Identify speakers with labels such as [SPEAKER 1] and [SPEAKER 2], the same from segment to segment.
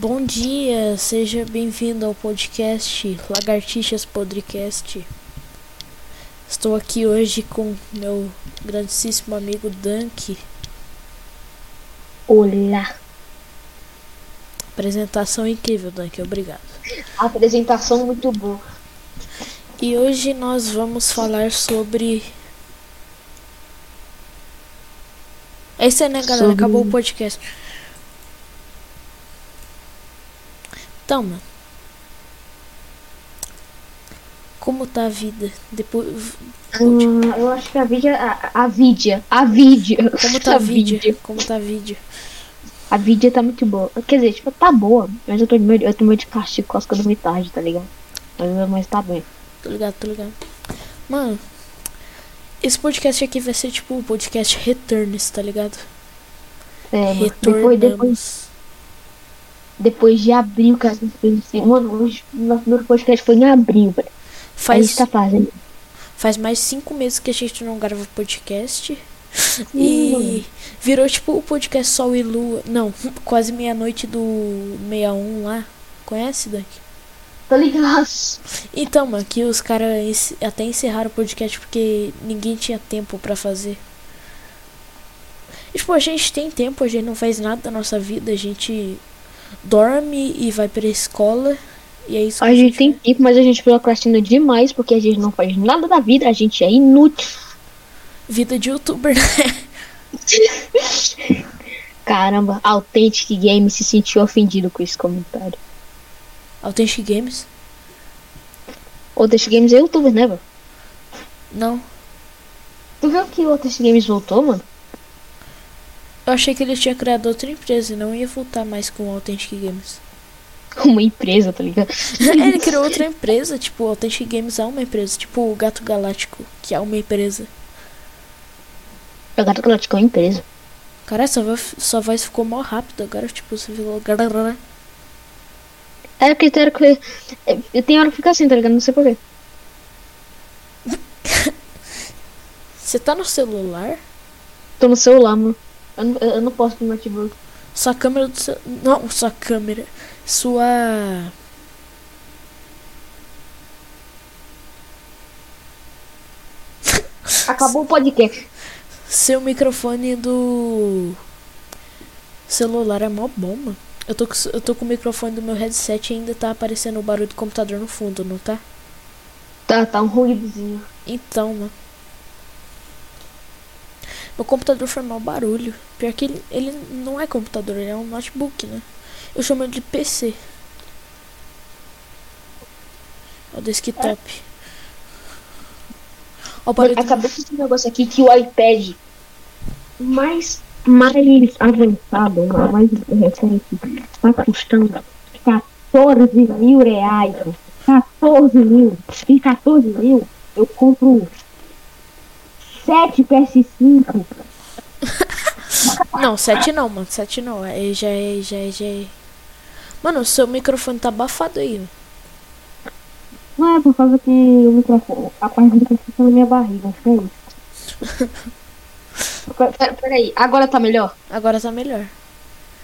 [SPEAKER 1] Bom dia, seja bem-vindo ao podcast Lagartixas Podcast. Estou aqui hoje com meu grandíssimo amigo Dunk.
[SPEAKER 2] Olá.
[SPEAKER 1] Apresentação incrível, Dunk, obrigado.
[SPEAKER 2] Apresentação muito boa.
[SPEAKER 1] E hoje nós vamos falar sobre. É isso aí, né, galera?
[SPEAKER 2] Sobre-
[SPEAKER 1] Acabou o podcast. Então, mano. Como tá a vida? Depois.
[SPEAKER 2] Hum, eu acho que a vídeo. A, a vídeo. A vídeo.
[SPEAKER 1] Como tá a vídeo? Como tá a vídeo?
[SPEAKER 2] A vídeo tá muito boa. Quer dizer, tipo, tá boa. Mas eu tô meio, eu tô meio de castigo com as eu dormi tarde, tá ligado? Mas, mas tá bem.
[SPEAKER 1] Tô ligado, tô ligado. Mano, esse podcast aqui vai ser tipo o podcast Returns, tá ligado?
[SPEAKER 2] É, mano. Depois, depois,
[SPEAKER 1] Retornamos.
[SPEAKER 2] Depois de abril, que a gente fez assim. Mano, hoje, nosso primeiro podcast foi em abril, velho. A
[SPEAKER 1] Faz,
[SPEAKER 2] gente tá fazendo.
[SPEAKER 1] faz mais cinco meses que a gente não grava podcast. E virou tipo o podcast Sol e Lua. Não, quase meia-noite do 61 lá. Conhece, Dunk?
[SPEAKER 2] Tá ligado?
[SPEAKER 1] Então, mano, que os caras até encerraram o podcast porque ninguém tinha tempo pra fazer. E, tipo, a gente tem tempo, a gente não faz nada da nossa vida, a gente dorme e vai pra escola. E é isso que
[SPEAKER 2] A gente tem tempo, mas a gente procrastina demais porque a gente não faz nada da vida, a gente é inútil.
[SPEAKER 1] Vida de youtuber, né?
[SPEAKER 2] Caramba, Authentic Game se sentiu ofendido com esse comentário.
[SPEAKER 1] Authentic Games?
[SPEAKER 2] Authentic Games é youtuber, né, velho?
[SPEAKER 1] Não.
[SPEAKER 2] Tu viu que o Authentic Games voltou, mano?
[SPEAKER 1] Eu achei que ele tinha criado outra empresa e não ia voltar mais com o Authentic Games.
[SPEAKER 2] Uma empresa, tá ligado?
[SPEAKER 1] ele criou outra empresa, tipo, o Authentic Games é uma empresa, tipo o Gato Galáctico, que é uma empresa.
[SPEAKER 2] O Gato Galáctico é uma empresa.
[SPEAKER 1] Cara, sua voz, sua voz ficou mal rápido agora, tipo, você falou.
[SPEAKER 2] É porque tem hora que. é, Tem hora que fica assim, tá ligado? Não sei porquê.
[SPEAKER 1] Você tá no celular?
[SPEAKER 2] Tô no celular, mano. Eu não, eu não posso pro notebook.
[SPEAKER 1] Sua câmera do seu. Não, sua câmera. Sua.
[SPEAKER 2] Acabou o podcast.
[SPEAKER 1] Seu microfone do. Celular é mó bom, mano. Eu tô, com, eu tô com o microfone do meu headset e ainda tá aparecendo o barulho do computador no fundo, não tá?
[SPEAKER 2] Tá, tá um ruídozinho.
[SPEAKER 1] Então, mano. Meu computador foi mau barulho. Pior que ele, ele não é computador, ele é um notebook, né? Eu chamo ele de PC. É o desktop. Ó, o barulho do-
[SPEAKER 2] Acabei de um negócio aqui que o iPad mais, mais avançado, mais recente, tá custando 14 mil reais. 14 mil. Em 14 mil, eu compro 7 PS5.
[SPEAKER 1] Não, 7 não, mano. 7 não. É, já é, já é, já é. Mano, o seu microfone tá abafado aí.
[SPEAKER 2] Não é por causa que o microfone, a parte do microfone tá na minha barriga, acho que é isso. Pera- pera- Peraí, agora tá melhor?
[SPEAKER 1] Agora tá melhor.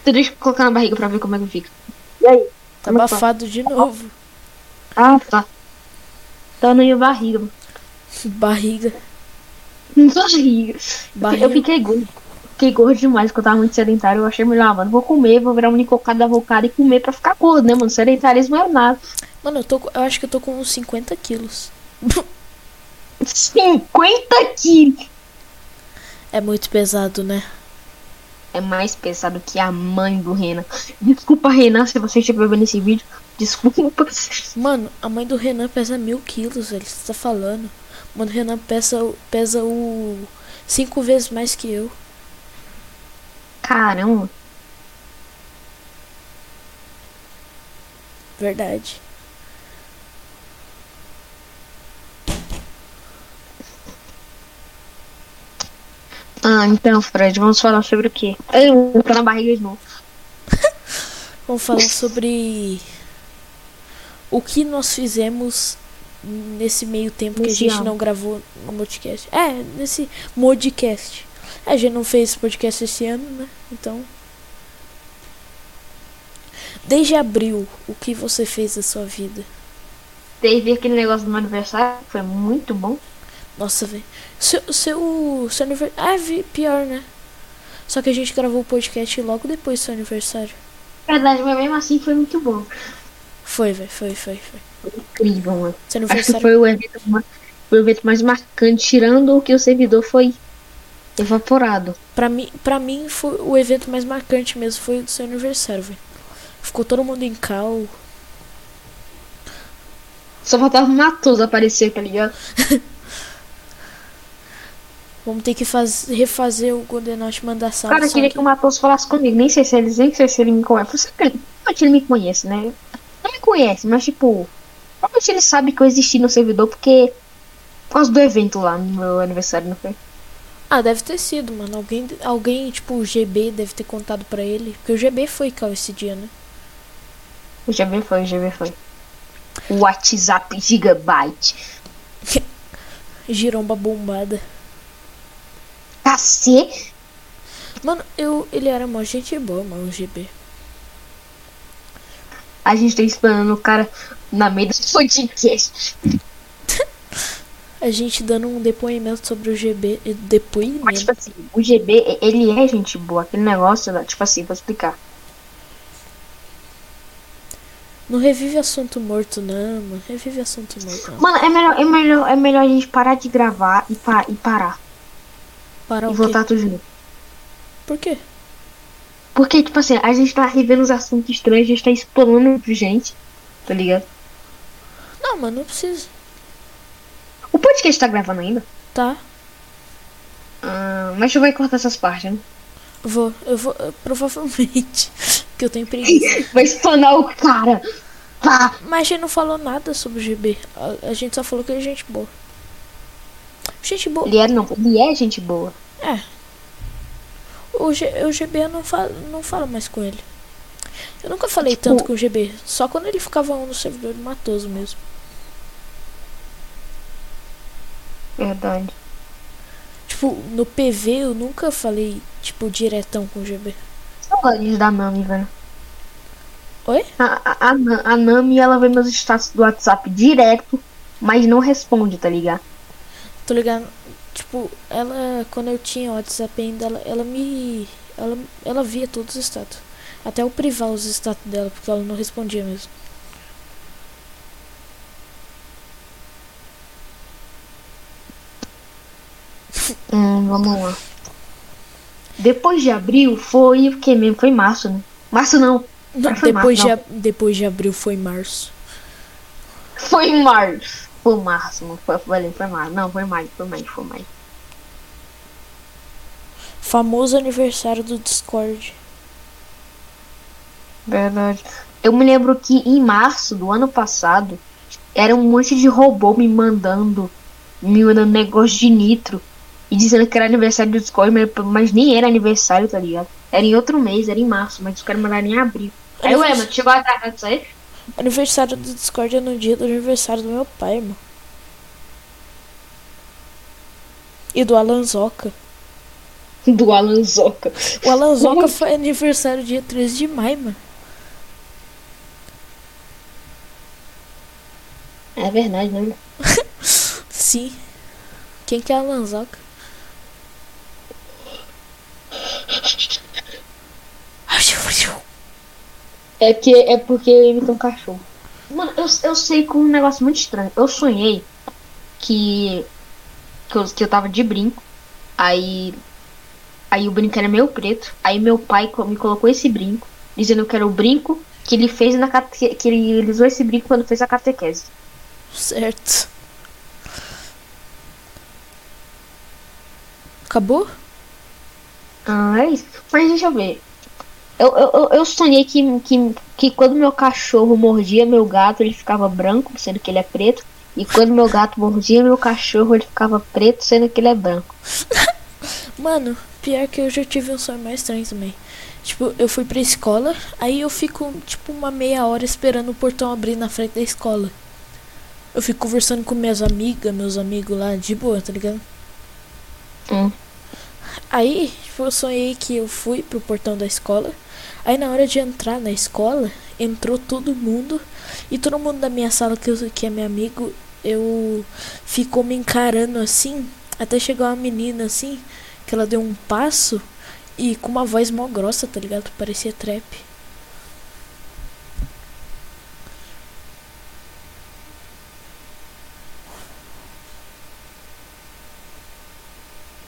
[SPEAKER 2] Então Deixa eu colocar na barriga pra ver como é que fica. E aí?
[SPEAKER 1] Tá
[SPEAKER 2] Como é tá?
[SPEAKER 1] abafado de novo.
[SPEAKER 2] Ah, tá. Tá na minha barriga. mano.
[SPEAKER 1] Barriga.
[SPEAKER 2] Barriga. Eu fiquei gordo. Fiquei gordo demais, porque eu tava muito sedentário. Eu achei melhor, ah, mano, vou comer, vou virar um nicocado da vocada e comer pra ficar gordo, né, mano? Sedentarismo é nada.
[SPEAKER 1] Mano, eu, tô, eu acho que eu tô com uns 50 quilos.
[SPEAKER 2] 50 quilos!
[SPEAKER 1] É muito pesado, né?
[SPEAKER 2] É mais pesado que a mãe do Renan. Desculpa, Renan, se você estiver vendo esse vídeo. Desculpa.
[SPEAKER 1] Mano, a mãe do Renan pesa mil quilos, velho. Você tá falando? Mano, o Renan pesa, pesa o. Cinco vezes mais que eu.
[SPEAKER 2] Caramba.
[SPEAKER 1] Verdade.
[SPEAKER 2] Ah, então, Fred, vamos falar sobre o quê? Eu tô na barriga de novo.
[SPEAKER 1] Vamos falar sobre o que nós fizemos nesse meio tempo que a gente
[SPEAKER 2] ano.
[SPEAKER 1] não gravou no podcast. É, nesse modcast. A gente não fez podcast esse ano, né? Então. Desde abril, o que você fez da sua vida?
[SPEAKER 2] Teve aquele negócio do meu aniversário, foi muito bom.
[SPEAKER 1] Nossa, velho. Seu, seu, seu aniversário. Ah, pior, né? Só que a gente gravou o podcast logo depois do seu aniversário.
[SPEAKER 2] Verdade, mas mesmo assim foi muito bom.
[SPEAKER 1] Foi, velho. Foi, foi, foi.
[SPEAKER 2] Foi incrível, mano.
[SPEAKER 1] Seu
[SPEAKER 2] Acho que foi o evento, ma- foi o evento mais marcante, tirando o que o servidor foi evaporado.
[SPEAKER 1] Pra mim, pra mim, foi o evento mais marcante mesmo. Foi o do seu aniversário, velho. Ficou todo mundo em cal.
[SPEAKER 2] Só faltava o Matoso aparecer, tá ligado?
[SPEAKER 1] Vamos ter que faz, refazer o Golden Knot mandar salve.
[SPEAKER 2] Cara, eu queria
[SPEAKER 1] que-
[SPEAKER 2] o Matoso falasse comigo. Nem sei se ele, nem sei se ele me conhece. Você ele me conhece, né? Não me conhece, mas tipo. Provavelmente ele sabe que eu existi no servidor porque. Por causa do evento lá no meu aniversário, não foi?
[SPEAKER 1] Ah, deve ter sido, mano. Alguém, alguém, tipo, o GB deve ter contado pra ele. Porque o GB foi cal esse dia, né?
[SPEAKER 2] O GB foi, o GB foi. O WhatsApp Gigabyte.
[SPEAKER 1] Giromba bombada.
[SPEAKER 2] Cacete!
[SPEAKER 1] Mano, eu, ele era mó gente boa, mano, o GB.
[SPEAKER 2] A gente tá esperando o cara na meio do podcast.
[SPEAKER 1] A gente dando um depoimento sobre o GB. eh,
[SPEAKER 2] Mas,
[SPEAKER 1] Depoimento?
[SPEAKER 2] tipo assim, o GB, ele é gente boa. Aquele negócio, tipo assim, vou explicar.
[SPEAKER 1] Não revive assunto morto, não, mano. Revive assunto morto, não.
[SPEAKER 2] Mano, é melhor, é melhor, é melhor a gente parar de gravar e, pa e parar.
[SPEAKER 1] Para
[SPEAKER 2] e
[SPEAKER 1] o quê?
[SPEAKER 2] voltar tudo junto.
[SPEAKER 1] Por quê?
[SPEAKER 2] Porque, tipo assim, a gente tá revendo os assuntos estranhos, a gente tá explorando gente, tá ligado?
[SPEAKER 1] Não, mano, não precisa.
[SPEAKER 2] O podcast tá gravando ainda?
[SPEAKER 1] Tá?
[SPEAKER 2] Ah, mas eu vou cortar essas partes, né?
[SPEAKER 1] Vou, eu vou, eh, provavelmente. que eu tenho preguiça.
[SPEAKER 2] Vai espanar o cara. Pá.
[SPEAKER 1] Mas a gente não falou nada sobre o GB. A, a gente só falou que ele é gente boa. Gente boa.
[SPEAKER 2] Ele é, não, ele é gente boa.
[SPEAKER 1] É. O, G, o GB eu não falo, não falo mais com ele. Eu nunca falei
[SPEAKER 2] Tipo-
[SPEAKER 1] tanto com o GB. Só quando ele ficava no servidor do Matoso mesmo.
[SPEAKER 2] Verdade.
[SPEAKER 1] Tipo, no PV eu nunca falei, tipo, diretão com o GB.
[SPEAKER 2] Saudades da Nami, velho.
[SPEAKER 1] Oi?
[SPEAKER 2] A, a, a, a Nami, ela vê meus status do WhatsApp direto, mas não responde, tá ligado?
[SPEAKER 1] Tô ligado? Tipo, ela, quando eu tinha WhatsApp ainda, ela, ela me. Ela, ela via todos os status. Até eu privar os status dela, porque ela não respondia mesmo.
[SPEAKER 2] Hum, vamos lá. Depois de abril foi o que mesmo? Foi março, né? Março não.
[SPEAKER 1] Não, depois,
[SPEAKER 2] março,
[SPEAKER 1] de, ab- depois de abril foi março.
[SPEAKER 2] Foi março. Foi março, não foi, foi, foi março. Não, foi maio, foi maio, foi maio.
[SPEAKER 1] Famoso aniversário do Discord.
[SPEAKER 2] Verdade. Eu me lembro que em março do ano passado era um monte de robô me mandando, me mandando negócio de nitro e dizendo que era aniversário do Discord, mas, mas nem era aniversário, tá ligado? Era em outro mês, era em março, mas os caras mandaram em abril. Aí, ué, mano, chegou atrasado disso aí?
[SPEAKER 1] Aniversário do Discord é no dia do aniversário do meu pai, mano. E do Alan Zoca.
[SPEAKER 2] Do Alan Zoca.
[SPEAKER 1] O Alan Zoca foi aniversário dia 13 de maio, mano.
[SPEAKER 2] É verdade, né?
[SPEAKER 1] Sim. Quem que é Alan
[SPEAKER 2] É, que, é porque eu imito um cachorro. Mano, eu, eu sei com um negócio muito estranho. Eu sonhei que, que, eu, que eu tava de brinco. Aí. Aí o brinco era meio preto. Aí meu pai me colocou esse brinco, dizendo que era o brinco que ele fez na cate... que ele, ele usou esse brinco quando fez a catequese.
[SPEAKER 1] Certo. Acabou?
[SPEAKER 2] Ah, é isso. Mas deixa eu ver. Eu, eu, eu- sonhei que, que, que quando meu cachorro mordia meu gato, ele ficava branco, sendo que ele é preto. E quando meu gato mordia meu cachorro, ele ficava preto, sendo que ele é branco.
[SPEAKER 1] Mano, pior que eu já tive um sonho mais estranho também. Tipo, eu fui pra escola, aí eu fico, tipo, uma meia hora esperando o portão abrir na frente da escola. Eu fico conversando com minhas amigas, meus amigos lá, de boa, tá ligado?
[SPEAKER 2] Hum.
[SPEAKER 1] Aí, tipo, eu sonhei que eu fui pro portão da escola. Aí na hora de entrar na escola, entrou todo mundo e todo mundo da minha sala que, eu, que é meu amigo, eu ficou me encarando assim, até chegar uma menina assim, que ela deu um passo e com uma voz mó grossa, tá ligado? Parecia trap.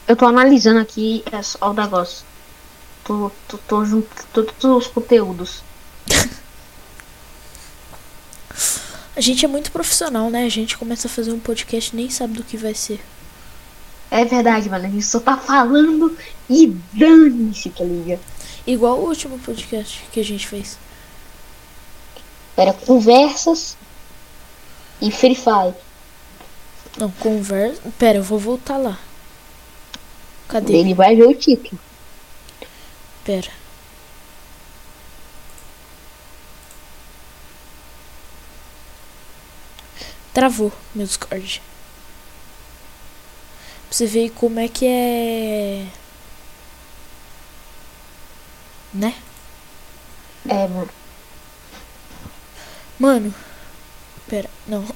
[SPEAKER 2] Eu tô analisando aqui é o negócio. Tô, tô, tô todos os conteúdos.
[SPEAKER 1] A gente é muito profissional, né? A gente começa a fazer um podcast e nem sabe do que vai ser.
[SPEAKER 2] É verdade, mano. A gente só tá falando e dane-se, tá ligado?
[SPEAKER 1] Igual o último podcast que a gente fez.
[SPEAKER 2] Era conversas e Free Fire.
[SPEAKER 1] Não, conversa. Pera, eu vou voltar lá. Cadê?
[SPEAKER 2] Ele vai ver o título.
[SPEAKER 1] Pera. Travou meu Discord. Pra você ver como é que é. Né?
[SPEAKER 2] É, mano.
[SPEAKER 1] Mano. Pera, não.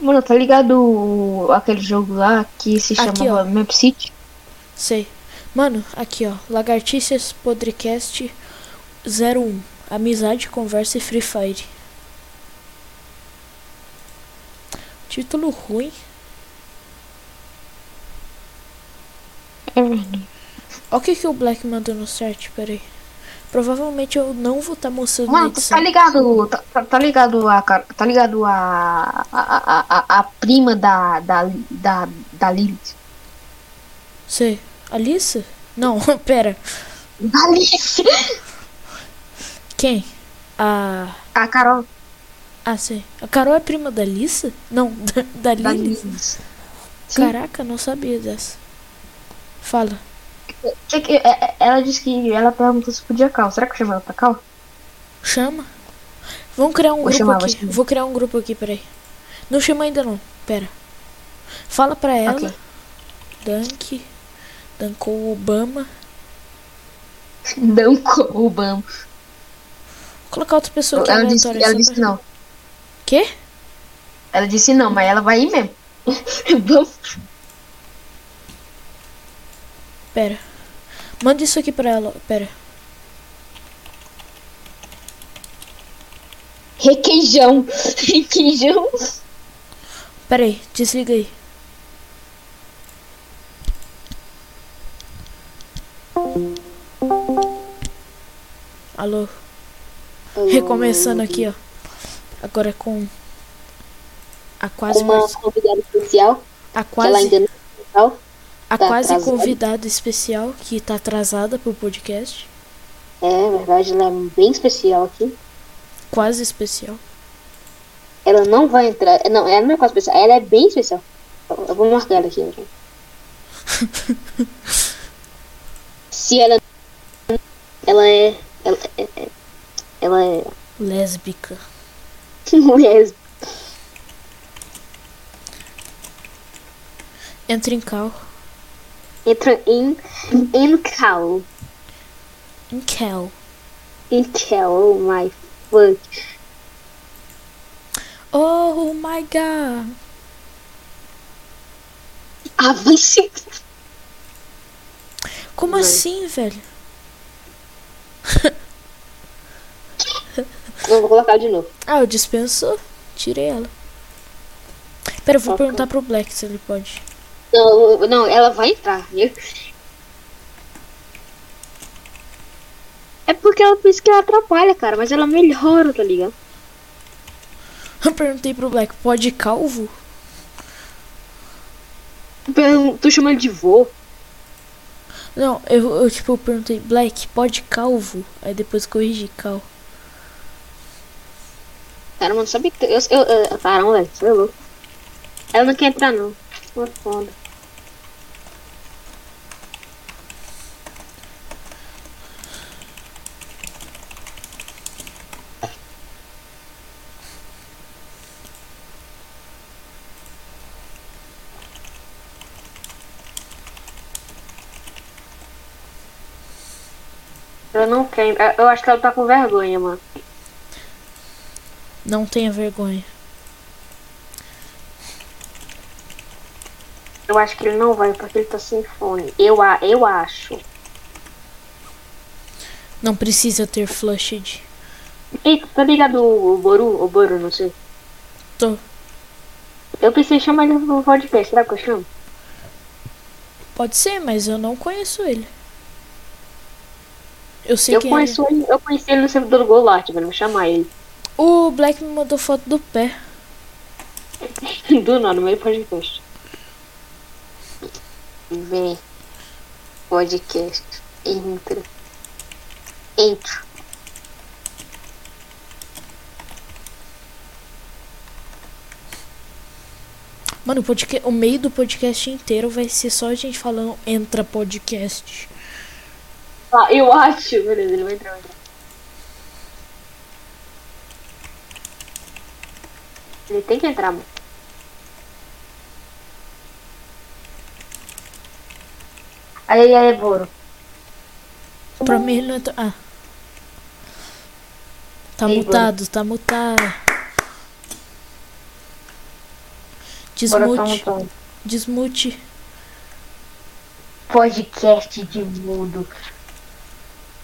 [SPEAKER 2] Mano, tá ligado aquele jogo lá que se
[SPEAKER 1] Aqui,
[SPEAKER 2] chamava
[SPEAKER 1] ó.
[SPEAKER 2] Map City?
[SPEAKER 1] Sei. Mano, aqui ó. Lagartixas Podcast 01. Amizade, conversa e Free Fire. Título ruim.
[SPEAKER 2] É.
[SPEAKER 1] Olha o que, que o Black mandou no chat, peraí. Provavelmente eu não vou estar mostrando na
[SPEAKER 2] Mano, tá ligado, tá, tá- tá ligado a, cara- tá ligado a, a, a, a, a prima da, da, da, da Lilith?
[SPEAKER 1] Sei. Alissa? Não, pera.
[SPEAKER 2] Lilith!
[SPEAKER 1] Quem? A.
[SPEAKER 2] A Carol
[SPEAKER 1] Ah, sei. A Carol é prima da Alissa? Não, da, da
[SPEAKER 2] da. Sim.
[SPEAKER 1] Caraca, não sabia dessa. Fala.
[SPEAKER 2] Que que- é- é- Ela disse que ela perguntou se podia cal. Será que eu chamo ela pra cal?
[SPEAKER 1] Chama. Vamos criar um
[SPEAKER 2] Vou
[SPEAKER 1] grupo
[SPEAKER 2] chamar, vou
[SPEAKER 1] aqui.
[SPEAKER 2] chamar.
[SPEAKER 1] Vou criar um grupo aqui, peraí. Não chama ainda não. Pera. Fala pra ela.
[SPEAKER 2] Ok.
[SPEAKER 1] Dunk. Dunkou Obama.
[SPEAKER 2] Não Obama.
[SPEAKER 1] Vou colocar outra pessoa aqui
[SPEAKER 2] Ela disse, ela disse
[SPEAKER 1] pra-
[SPEAKER 2] não.
[SPEAKER 1] Quê?
[SPEAKER 2] Ela disse não, mas ela vai ir mesmo. Vamos.
[SPEAKER 1] Pera. Manda isso aqui pra ela. Pera.
[SPEAKER 2] Requeijão. Requeijão.
[SPEAKER 1] Pera aí. Desliga aí. Alô. Recomeçando aqui, ó. Agora com a quase
[SPEAKER 2] uma convidada especial,
[SPEAKER 1] a quase
[SPEAKER 2] ainda não é
[SPEAKER 1] a
[SPEAKER 2] tá
[SPEAKER 1] quase
[SPEAKER 2] atrasada.
[SPEAKER 1] convidada especial que tá atrasada pro podcast.
[SPEAKER 2] É verdade, ela é bem especial aqui.
[SPEAKER 1] Quase especial.
[SPEAKER 2] Ela não vai entrar. Não, ela não é quase especial, ela é bem especial. Eu eu vou marcar ela aqui. Se ela. Ela é. Ela é. Ela é.
[SPEAKER 1] Lésbica.
[SPEAKER 2] Mulher.
[SPEAKER 1] Entra em cal.
[SPEAKER 2] Entra em. Em cal.
[SPEAKER 1] Em cal.
[SPEAKER 2] Em cal, oh my fuck.
[SPEAKER 1] Oh my god.
[SPEAKER 2] Avance.
[SPEAKER 1] Como assim, velho?
[SPEAKER 2] Não, vou colocar de novo.
[SPEAKER 1] Ah, eu dispenso. Tirei ela. Pera, eu vou perguntar pro Black se ele pode.
[SPEAKER 2] Não, não, ela vai entrar, viu? É porque ela pensa que ela atrapalha, cara, mas ela melhora, tá ligado?
[SPEAKER 1] Eu perguntei pro Black, pode calvo?
[SPEAKER 2] Tu- Tu chama ele de vô.
[SPEAKER 1] Não, eu, eu tipo, eu perguntei, Black, pode calvo? Aí depois corrigi cal.
[SPEAKER 2] Cara, mano, sabe que. Eu, eu, eu, caramba, velho, você é louco. Ela não quer entrar, não. Pô, foda. Eu não quero. Eu acho que ela tá com vergonha, mano.
[SPEAKER 1] Não tenha vergonha.
[SPEAKER 2] Eu acho que ele não vai porque ele tá sem fone. Eu, eu acho.
[SPEAKER 1] Não precisa ter flushed.
[SPEAKER 2] Ei, tá ligado o Boru? O Boru, não sei.
[SPEAKER 1] Tô.
[SPEAKER 2] Eu pensei em chamar ele pro podcast. Será que eu chamo?
[SPEAKER 1] Pode ser, mas eu não conheço ele. Eu sei
[SPEAKER 2] Eu
[SPEAKER 1] que
[SPEAKER 2] conheço ele. Eu conheci ele no servidor do Golart, velho. Vou chamar ele.
[SPEAKER 1] O Black me mandou foto do pé.
[SPEAKER 2] Do nada, no meio do podcast. Vem. Podcast. Entra. Entra.
[SPEAKER 1] Mano, o, podca- o meio do podcast inteiro vai ser só a gente falando entra podcast.
[SPEAKER 2] Ah, eu acho. Beleza, ele vai entrar. vai entrar. Ele tem que entrar, mano. Aí, aí, Boro.
[SPEAKER 1] Pra mim ele não entra. Ah. Tá
[SPEAKER 2] Ei,
[SPEAKER 1] mutado, tá mutado.
[SPEAKER 2] Boro tá
[SPEAKER 1] Desmute,
[SPEAKER 2] mutando.
[SPEAKER 1] desmute.
[SPEAKER 2] Podcast de mudo.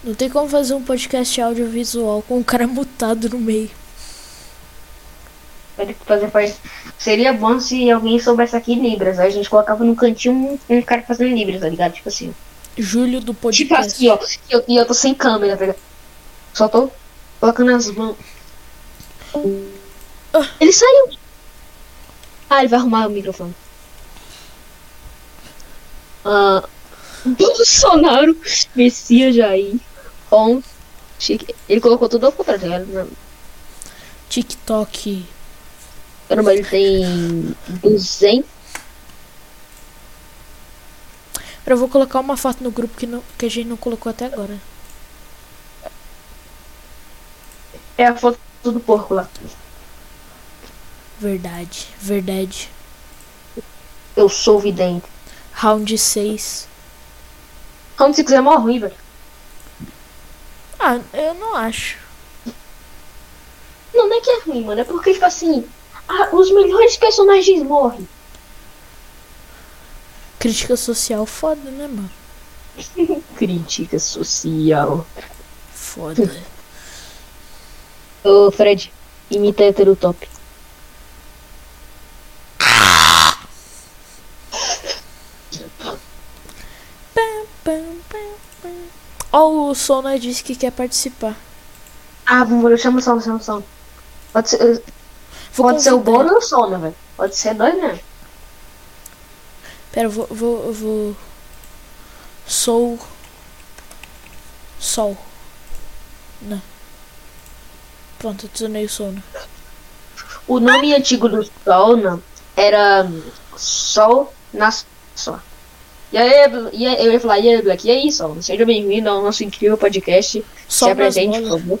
[SPEAKER 1] Não tem como fazer um podcast audiovisual com um cara mutado no meio.
[SPEAKER 2] Pode fazer faz... Seria bom se alguém soubesse aqui Libras. Aí a gente colocava no cantinho um, um cara fazendo Libras, tá ligado? Tipo assim.
[SPEAKER 1] Júlio do
[SPEAKER 2] Tipo
[SPEAKER 1] podcast.
[SPEAKER 2] assim, ó. E eu, eu tô sem câmera, tá ligado? Só tô colocando as mãos.
[SPEAKER 1] Ah.
[SPEAKER 2] Ele saiu. Ah, ele vai arrumar o microfone. Ah, Bolsonaro, Messias Jair, on. Chique. Ele colocou tudo ao contrário, ligado?
[SPEAKER 1] TikTok.
[SPEAKER 2] Caramba, ele tem 200.
[SPEAKER 1] Eu vou colocar uma foto no grupo que, não, que a gente não colocou até agora.
[SPEAKER 2] É a foto do porco lá.
[SPEAKER 1] Verdade, verdade.
[SPEAKER 2] Eu sou vidente.
[SPEAKER 1] Round 6.
[SPEAKER 2] Como se quiser morrer ruim, velho.
[SPEAKER 1] Ah, eu não acho.
[SPEAKER 2] Não, não é que é ruim, mano. É porque, tipo assim, ah, os melhores personagens morrem.
[SPEAKER 1] Crítica social foda, né, mano?
[SPEAKER 2] Crítica social.
[SPEAKER 1] Foda.
[SPEAKER 2] Ô, Fred, imita hétero top.
[SPEAKER 1] Pam, pam, pam, pam. Ó, o Sona disse que quer participar.
[SPEAKER 2] Ah, vamos, eu chamo o Sono, chamo o Sono. Pode ser, pode ser o Boro ou o Sono, velho. Pode ser dois mesmo.
[SPEAKER 1] Pera, eu vou, vou, eu vou. Sou. Sol. Não. Pronto, adicionei o sono.
[SPEAKER 2] O nome antigo do Solna era Sol na Só. E aí, e aí, eu ia falar, e aí, Black, e aí, Sol? Seja bem-vindo ao nosso incrível podcast.
[SPEAKER 1] Sol
[SPEAKER 2] Se apresente, por favor.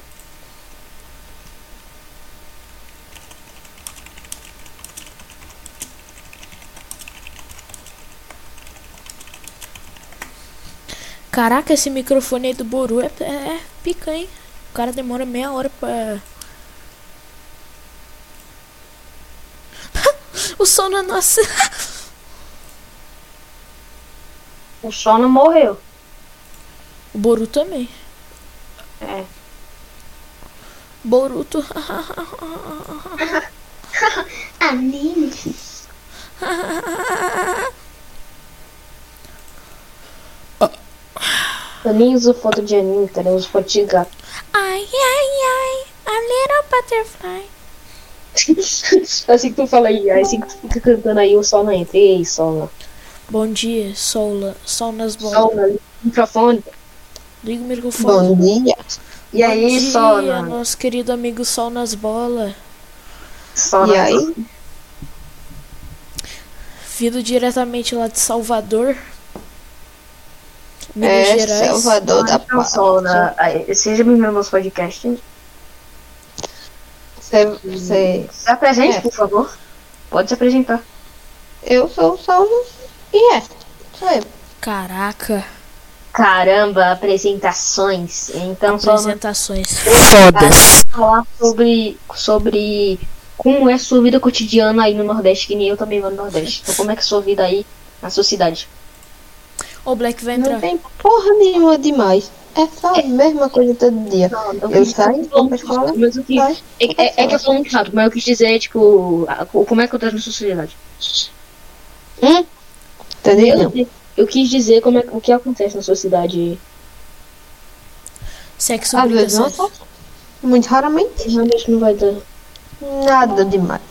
[SPEAKER 1] Caraca, esse microfone aí do Boru é, é, é pica, hein? O cara demora meia hora pra. o sono é nossa.
[SPEAKER 2] O Sono morreu.
[SPEAKER 1] O Boruto também.
[SPEAKER 2] É.
[SPEAKER 1] Boruto.
[SPEAKER 2] Anime. Eu nem uso foto de anime, cara. Eu uso foto de gato.
[SPEAKER 1] ai, ai, ai. A little butterfly.
[SPEAKER 2] assim que tu fala aí, assim que tu fica cantando aí, o sol não entra. Ei, sol.
[SPEAKER 1] Bom dia, Sola. Sol nas bolas.
[SPEAKER 2] Sol no microfone.
[SPEAKER 1] Liga o microfone.
[SPEAKER 3] dia.
[SPEAKER 2] E aí,
[SPEAKER 1] Bom dia,
[SPEAKER 2] sol.
[SPEAKER 1] nosso querido amigo Sol nas bolas.
[SPEAKER 2] Sol.
[SPEAKER 3] E aí?
[SPEAKER 1] Vindo diretamente lá de Salvador. Minas
[SPEAKER 3] É,
[SPEAKER 1] Gerais.
[SPEAKER 3] Salvador da Paz.
[SPEAKER 2] Aí, Seja bem-vindo ao nosso podcast.
[SPEAKER 3] Você, você,
[SPEAKER 2] Se apresente,
[SPEAKER 3] É.
[SPEAKER 2] por favor. Pode se apresentar.
[SPEAKER 3] eu sou o Saulo e é. Sou eu.
[SPEAKER 1] Caraca.
[SPEAKER 2] Caramba, apresentações. Então só
[SPEAKER 1] Apresentações fodas.
[SPEAKER 2] falar sobre, sobre como é a sua vida cotidiana aí no Nordeste, que nem eu também vou no Nordeste. Então como é que é a sua vida aí na sua cidade?
[SPEAKER 1] O Black vai
[SPEAKER 3] Não
[SPEAKER 1] entrar.
[SPEAKER 3] tem porra nenhuma demais. É só a mesma coisa todo dia. Eu saio, vou pra escola,
[SPEAKER 2] Mas o que,
[SPEAKER 3] saio.
[SPEAKER 2] é, é, é que eu falo muito rápido, mas eu quis dizer, tipo, a- como é que acontece na sua sociedade?
[SPEAKER 3] Hum? Entendeu?
[SPEAKER 2] Eu, eu quis dizer como é, o que acontece na sua cidade.
[SPEAKER 1] Sexo
[SPEAKER 3] Às vezes não só. Muito raramente.
[SPEAKER 2] Realmente não vai dar.
[SPEAKER 3] Nada demais.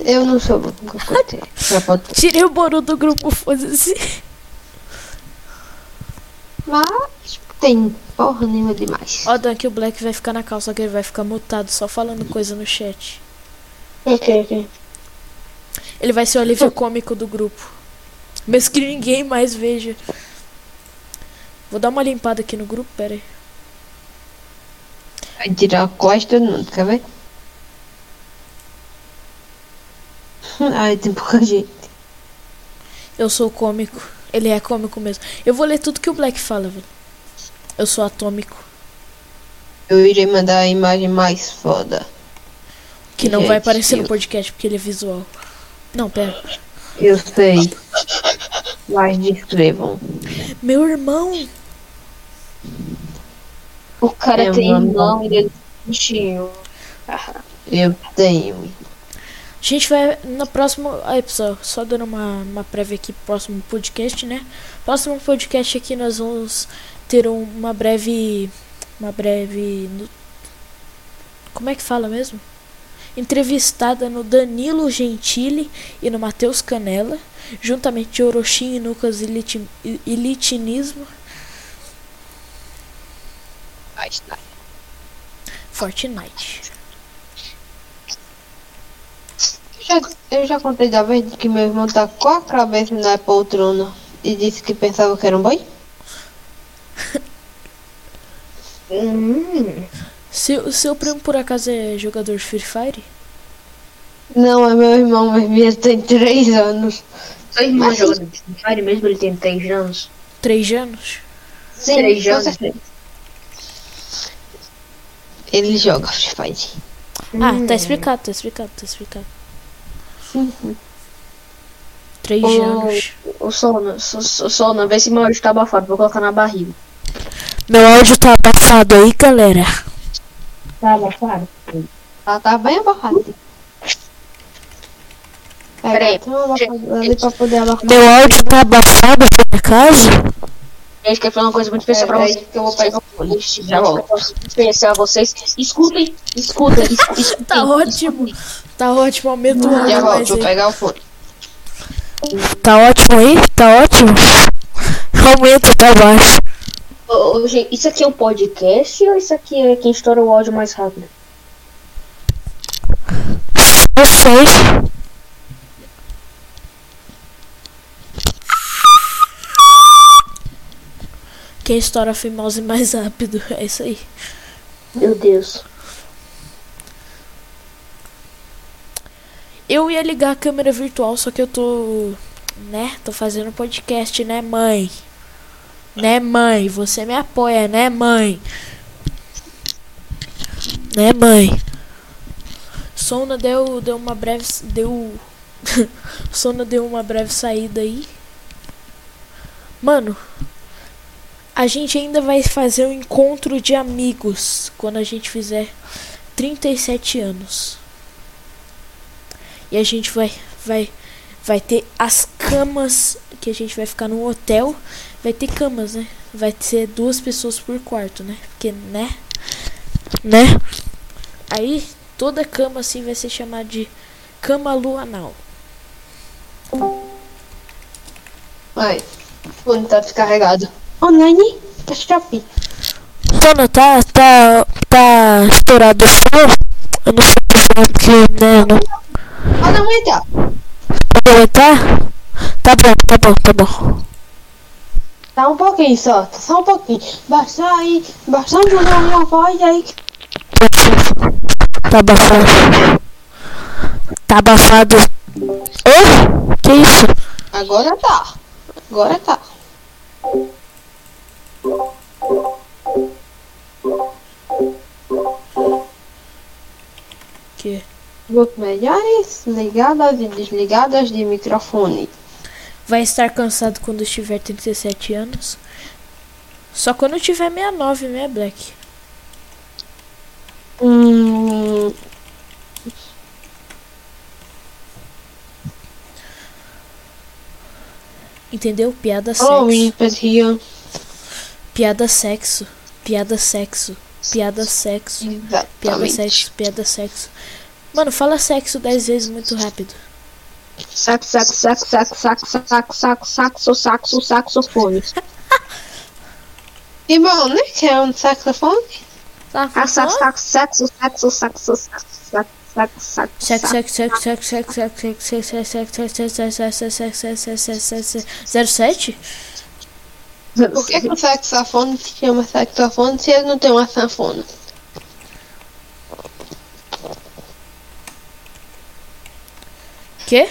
[SPEAKER 3] Eu não sou bom com.
[SPEAKER 1] Tirei o Boru do grupo, foda-se.
[SPEAKER 3] Mas tem porra nenhuma demais.
[SPEAKER 1] Ó, Dan, que o Black vai ficar na calça, que ele vai ficar mutado, só falando coisa no chat.
[SPEAKER 2] Ok, ok.
[SPEAKER 1] Ele vai ser o alívio cômico do grupo. Mesmo que ninguém mais veja. Vou dar uma limpada aqui no grupo, pera aí.
[SPEAKER 3] Vai tirar a costa mundo, quer ver? Ai, tem pouca gente.
[SPEAKER 1] Eu sou cômico. Ele é cômico mesmo. Eu vou ler tudo que o Black fala, velho. Eu sou atômico.
[SPEAKER 3] Eu irei mandar a imagem mais foda.
[SPEAKER 1] Que não vai aparecer no podcast porque ele é visual. Não, pera.
[SPEAKER 3] Eu sei. Mas descrevam.
[SPEAKER 1] Meu irmão!
[SPEAKER 2] O cara
[SPEAKER 3] É,
[SPEAKER 2] tem irmão e ele é bichinho.
[SPEAKER 3] Eu tenho.
[SPEAKER 1] A gente vai no próximo. Aí, pessoal, só dando uma, uma prévia aqui pro próximo podcast, né? Próximo podcast aqui nós vamos ter um- uma breve. Uma breve. Como é que fala mesmo? Entrevistada no Danilo Gentili e no Matheus Canela, juntamente de Orochim e Lucas I- Ilitinismo, Fortnite.
[SPEAKER 3] Já, eu já contei da vez que meu irmão tá com a cabeça na poltrona e disse que pensava que era um boy?
[SPEAKER 2] Hum.
[SPEAKER 1] Seu, seu primo por acaso é jogador de Free Fire?
[SPEAKER 3] Não, é meu irmão, mas ele tem 3 anos.
[SPEAKER 2] Seu irmão
[SPEAKER 3] Mas
[SPEAKER 2] joga no Free Fire mesmo, ele tem 3 anos.
[SPEAKER 1] Três anos?
[SPEAKER 3] Sim,
[SPEAKER 2] Três
[SPEAKER 3] com
[SPEAKER 2] anos.
[SPEAKER 3] certeza. Ele joga Free Fire.
[SPEAKER 1] Ah,
[SPEAKER 2] Hum.
[SPEAKER 1] tá explicado, tá explicado, tá explicado. Três
[SPEAKER 2] Ô,
[SPEAKER 1] anos.
[SPEAKER 2] Ô Sona, so, so, Sona, vê se meu áudio tá abafado, vou colocar na barriga.
[SPEAKER 1] Meu áudio tá abafado aí, galera.
[SPEAKER 2] Tá abafado?
[SPEAKER 3] Ela tá bem abafada.
[SPEAKER 2] Peraí.
[SPEAKER 3] Tem uma abafada ali pra poder.
[SPEAKER 1] Meu áudio tá abafado, por acaso?
[SPEAKER 2] Gente, quer falar uma coisa muito especial pra vocês.
[SPEAKER 3] que eu vou pegar o fone. Já volto.
[SPEAKER 2] Especial a vocês. Escutem, escutem, escutem.
[SPEAKER 1] Tá ótimo. Tá ótimo, aumenta o
[SPEAKER 3] Já
[SPEAKER 1] áudio
[SPEAKER 3] volto,
[SPEAKER 1] mais
[SPEAKER 3] vou pegar o fone.
[SPEAKER 1] Tá ótimo aí? Tá ótimo? Aumenta, tá baixo.
[SPEAKER 2] Gente, isso aqui é um podcast ou isso aqui é quem estoura o áudio mais rápido?
[SPEAKER 1] Sei. Quem estoura a mouse mais rápido, é isso aí.
[SPEAKER 2] Meu Deus.
[SPEAKER 1] Eu ia ligar a câmera virtual, só que eu tô. Né? Tô fazendo podcast, né, mãe? Né, mãe? Você me apoia, né, mãe? Né, mãe? Sona deu, deu uma breve. Deu. Sona deu uma breve saída aí. Mano, a gente ainda vai fazer um encontro de amigos quando a gente fizer 37 anos. E a gente vai vai vai ter as camas que a gente vai ficar num hotel. Vai ter camas, né? Vai ser duas pessoas por quarto, né? Porque, né? Né? Aí toda cama assim vai ser chamada de cama luanal.
[SPEAKER 3] Vai. O fone tá descarregado. Online? Tá shopping.
[SPEAKER 1] Sona, tá, tá, tá estourado o som? Eu não sei porque, né, não
[SPEAKER 3] Ah, não tá.
[SPEAKER 1] pode aumentar? Tá bom, tá bom, tá bom.
[SPEAKER 3] Tá um pouquinho só, só um pouquinho. Basta aí, basta jogar uma voz aí.
[SPEAKER 1] Tá abafado. Tá abafado. Oi? Que isso?
[SPEAKER 3] Agora tá. Agora tá.
[SPEAKER 1] Que?
[SPEAKER 3] Grupos melhores, ligadas e desligadas de microfone.
[SPEAKER 1] Vai estar cansado quando tiver 37 anos. Só quando tiver 69, né, Black?
[SPEAKER 3] Hum,
[SPEAKER 1] Entendeu? Piada sexo.
[SPEAKER 3] Halloween, Petria.
[SPEAKER 1] Piada sexo. Piada sexo. Piada sexo. Piada
[SPEAKER 3] Exatamente.
[SPEAKER 1] sexo. Piada sexo. Mano, fala sexo 10 vezes muito rápido.
[SPEAKER 2] Saco, saco, saco, saco, saco, saco, saco, saco, saco, saxofone.
[SPEAKER 3] E bom, né? Que é um saxofone.
[SPEAKER 1] Tá,
[SPEAKER 2] Ah, saco, saco, saco, saco, saco, saco, saco.
[SPEAKER 1] sexo, 07?
[SPEAKER 3] Por que, que o saxofone se chama saxofone se ele não tem uma sanfona?
[SPEAKER 1] Quê?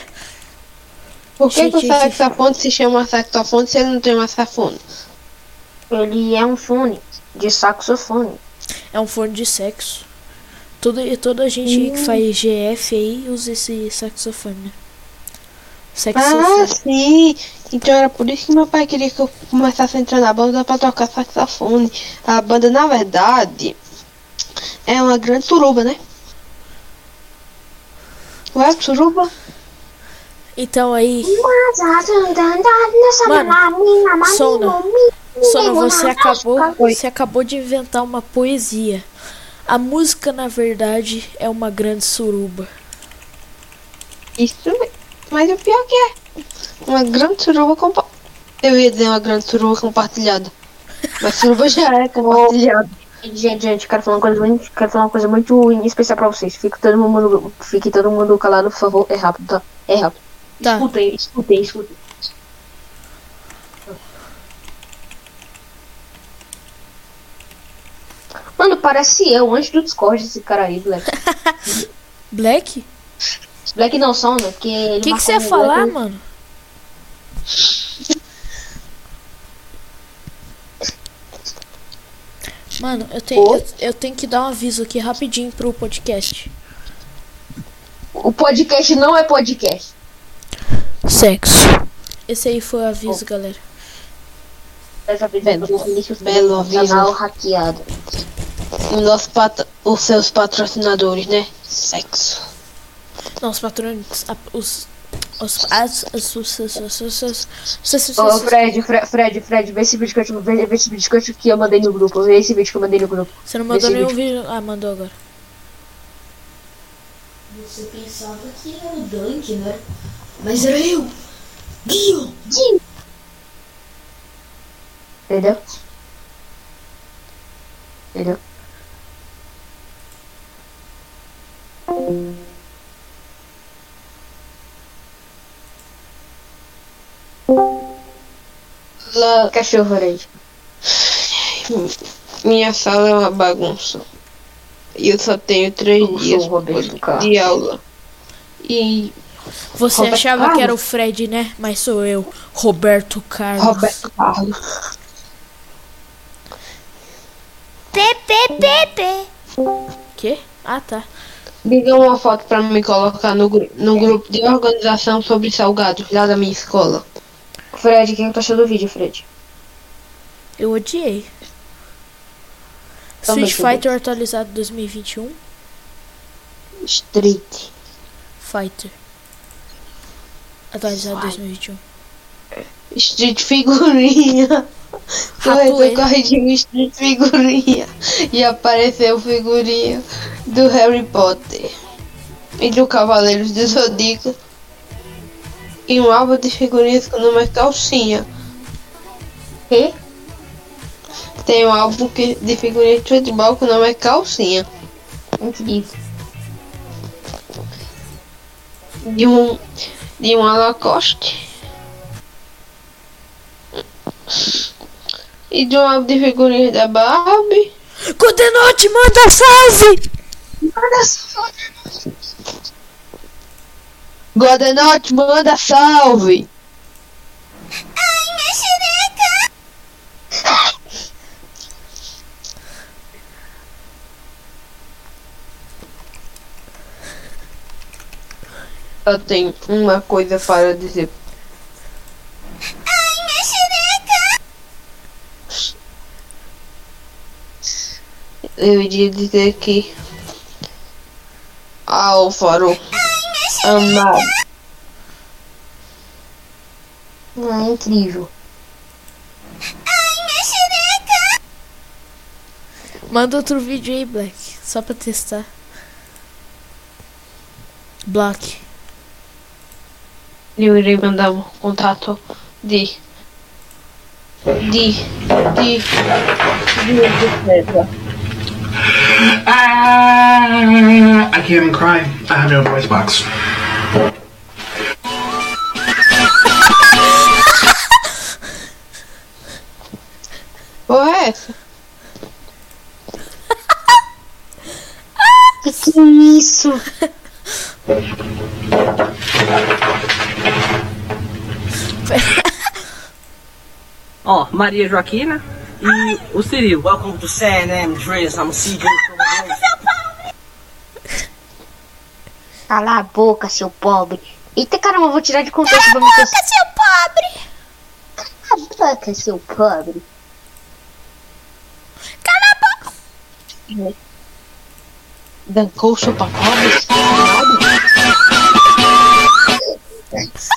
[SPEAKER 3] Por que, que o saxofone se chama saxofone se ele não tem uma sanfona?
[SPEAKER 2] Ele é um fone de saxofone.
[SPEAKER 1] É um forno de sexo. Toda, toda gente que faz GF aí usa esse saxofone, né?
[SPEAKER 3] Ah,
[SPEAKER 1] Saxofone.
[SPEAKER 3] sim! Então era por isso que meu pai queria que eu começasse a entrar na banda pra tocar saxofone. A banda, na verdade, é uma grande suruba, né? Ué, suruba?
[SPEAKER 1] Então aí, Sona, Sona, você acabou, você acabou de inventar uma poesia. A música, na verdade, é uma grande suruba.
[SPEAKER 3] Isso. Mas o pior que é. Uma grande suruba compa... Eu ia dizer uma grande suruba compartilhada. Mas suruba já é compartilhada.
[SPEAKER 2] Gente, gente, quero falar uma coisa muito, quero falar uma coisa muito especial pra vocês. Fique todo mundo, fique todo mundo calado, por favor. É rápido, tá? É rápido.
[SPEAKER 1] Tá.
[SPEAKER 2] Escutem, escutem, escutem. Mano, parece eu, antes do Discord, esse cara aí, Black.
[SPEAKER 1] Black?
[SPEAKER 2] Black não são, né? Porque ele
[SPEAKER 1] O que, você ia falar,
[SPEAKER 2] Black.
[SPEAKER 1] mano? Mano, eu tenho, eu, eu tenho que dar um aviso aqui rapidinho pro podcast.
[SPEAKER 2] O podcast não é podcast.
[SPEAKER 1] Sexo. Esse aí foi o aviso, galera.
[SPEAKER 2] Dessa vez
[SPEAKER 3] Belo- belo
[SPEAKER 2] canal
[SPEAKER 3] aviso.
[SPEAKER 2] hackeado.
[SPEAKER 3] Os, nossos pat... Os seus patrocinadores, né? Sexo.
[SPEAKER 1] Não, os patrões. Os. Os. As. Os. Os. Os. Os. Os. Os. Os.
[SPEAKER 2] Ô, Fred, Fred, Fred, Fred, vê esse vídeo que eu, vê, vê esse vídeo que eu, te- que eu mandei no grupo. Vê esse vídeo que eu mandei no grupo.
[SPEAKER 1] Você não mandou nenhum vídeo. Ah, mandou agora.
[SPEAKER 4] Você pensava que era o Dunk, né? Mas era eu! Guio!
[SPEAKER 2] Entendeu? Entendeu?
[SPEAKER 3] Lá,
[SPEAKER 2] Cachorro, Fred.
[SPEAKER 3] minha sala é uma bagunça. E eu só tenho três
[SPEAKER 2] Eu
[SPEAKER 3] dias de aula. E
[SPEAKER 1] Você
[SPEAKER 3] Roberto
[SPEAKER 1] achava
[SPEAKER 3] Carlos?
[SPEAKER 1] que era o Fred, né? Mas sou eu, Roberto Carlos.
[SPEAKER 3] Roberto Carlos.
[SPEAKER 1] Quê? Ah, tá.
[SPEAKER 3] Diga uma foto pra me colocar no, no grupo de organização sobre salgados lá da minha escola.
[SPEAKER 2] Fred, o que tu achou do vídeo, Fred?
[SPEAKER 1] Eu odiei.
[SPEAKER 2] Também
[SPEAKER 1] Street. Fighter atualizado 2021.
[SPEAKER 3] Street.
[SPEAKER 1] Fighter. Atualizado 2021.
[SPEAKER 3] Street figurinha. Foi,
[SPEAKER 1] Ratoeira.
[SPEAKER 3] eu corrigi um Street figurinha. E apareceu figurinha do Harry Potter. E do Cavaleiros do Zodíaco. E um álbum de figurinhas com o nome é Calcinha.
[SPEAKER 2] Que?
[SPEAKER 3] Tem um álbum que, de figurinhas de futebol com o nome é Calcinha. De um de uma Lacoste e de uma álbum de figurinhas da Barbie.
[SPEAKER 1] Continua, manda a! Manda salve!
[SPEAKER 3] Godenote, manda salve! Ai, minha xereca! Eu tenho uma coisa para dizer. Eu iria dizer que Álvaro amado.
[SPEAKER 2] Ah, incrível.
[SPEAKER 1] Manda outro vídeo aí, Black. Só pra testar. Black.
[SPEAKER 3] Eu irei mandar um contato de. De. De.
[SPEAKER 5] Ah, I can't even cry. I have no voice box.
[SPEAKER 3] Porra, é essa?
[SPEAKER 6] Ó, Maria Joaquina e o Cirilo. Welcome to San Andreas. I'm CJ.
[SPEAKER 2] Cala a boca, seu pobre. Eita caramba, eu vou tirar de contexto pra você.
[SPEAKER 1] seu pobre!
[SPEAKER 2] Cala a boca, seu pobre.
[SPEAKER 3] Dancou chupa pobres?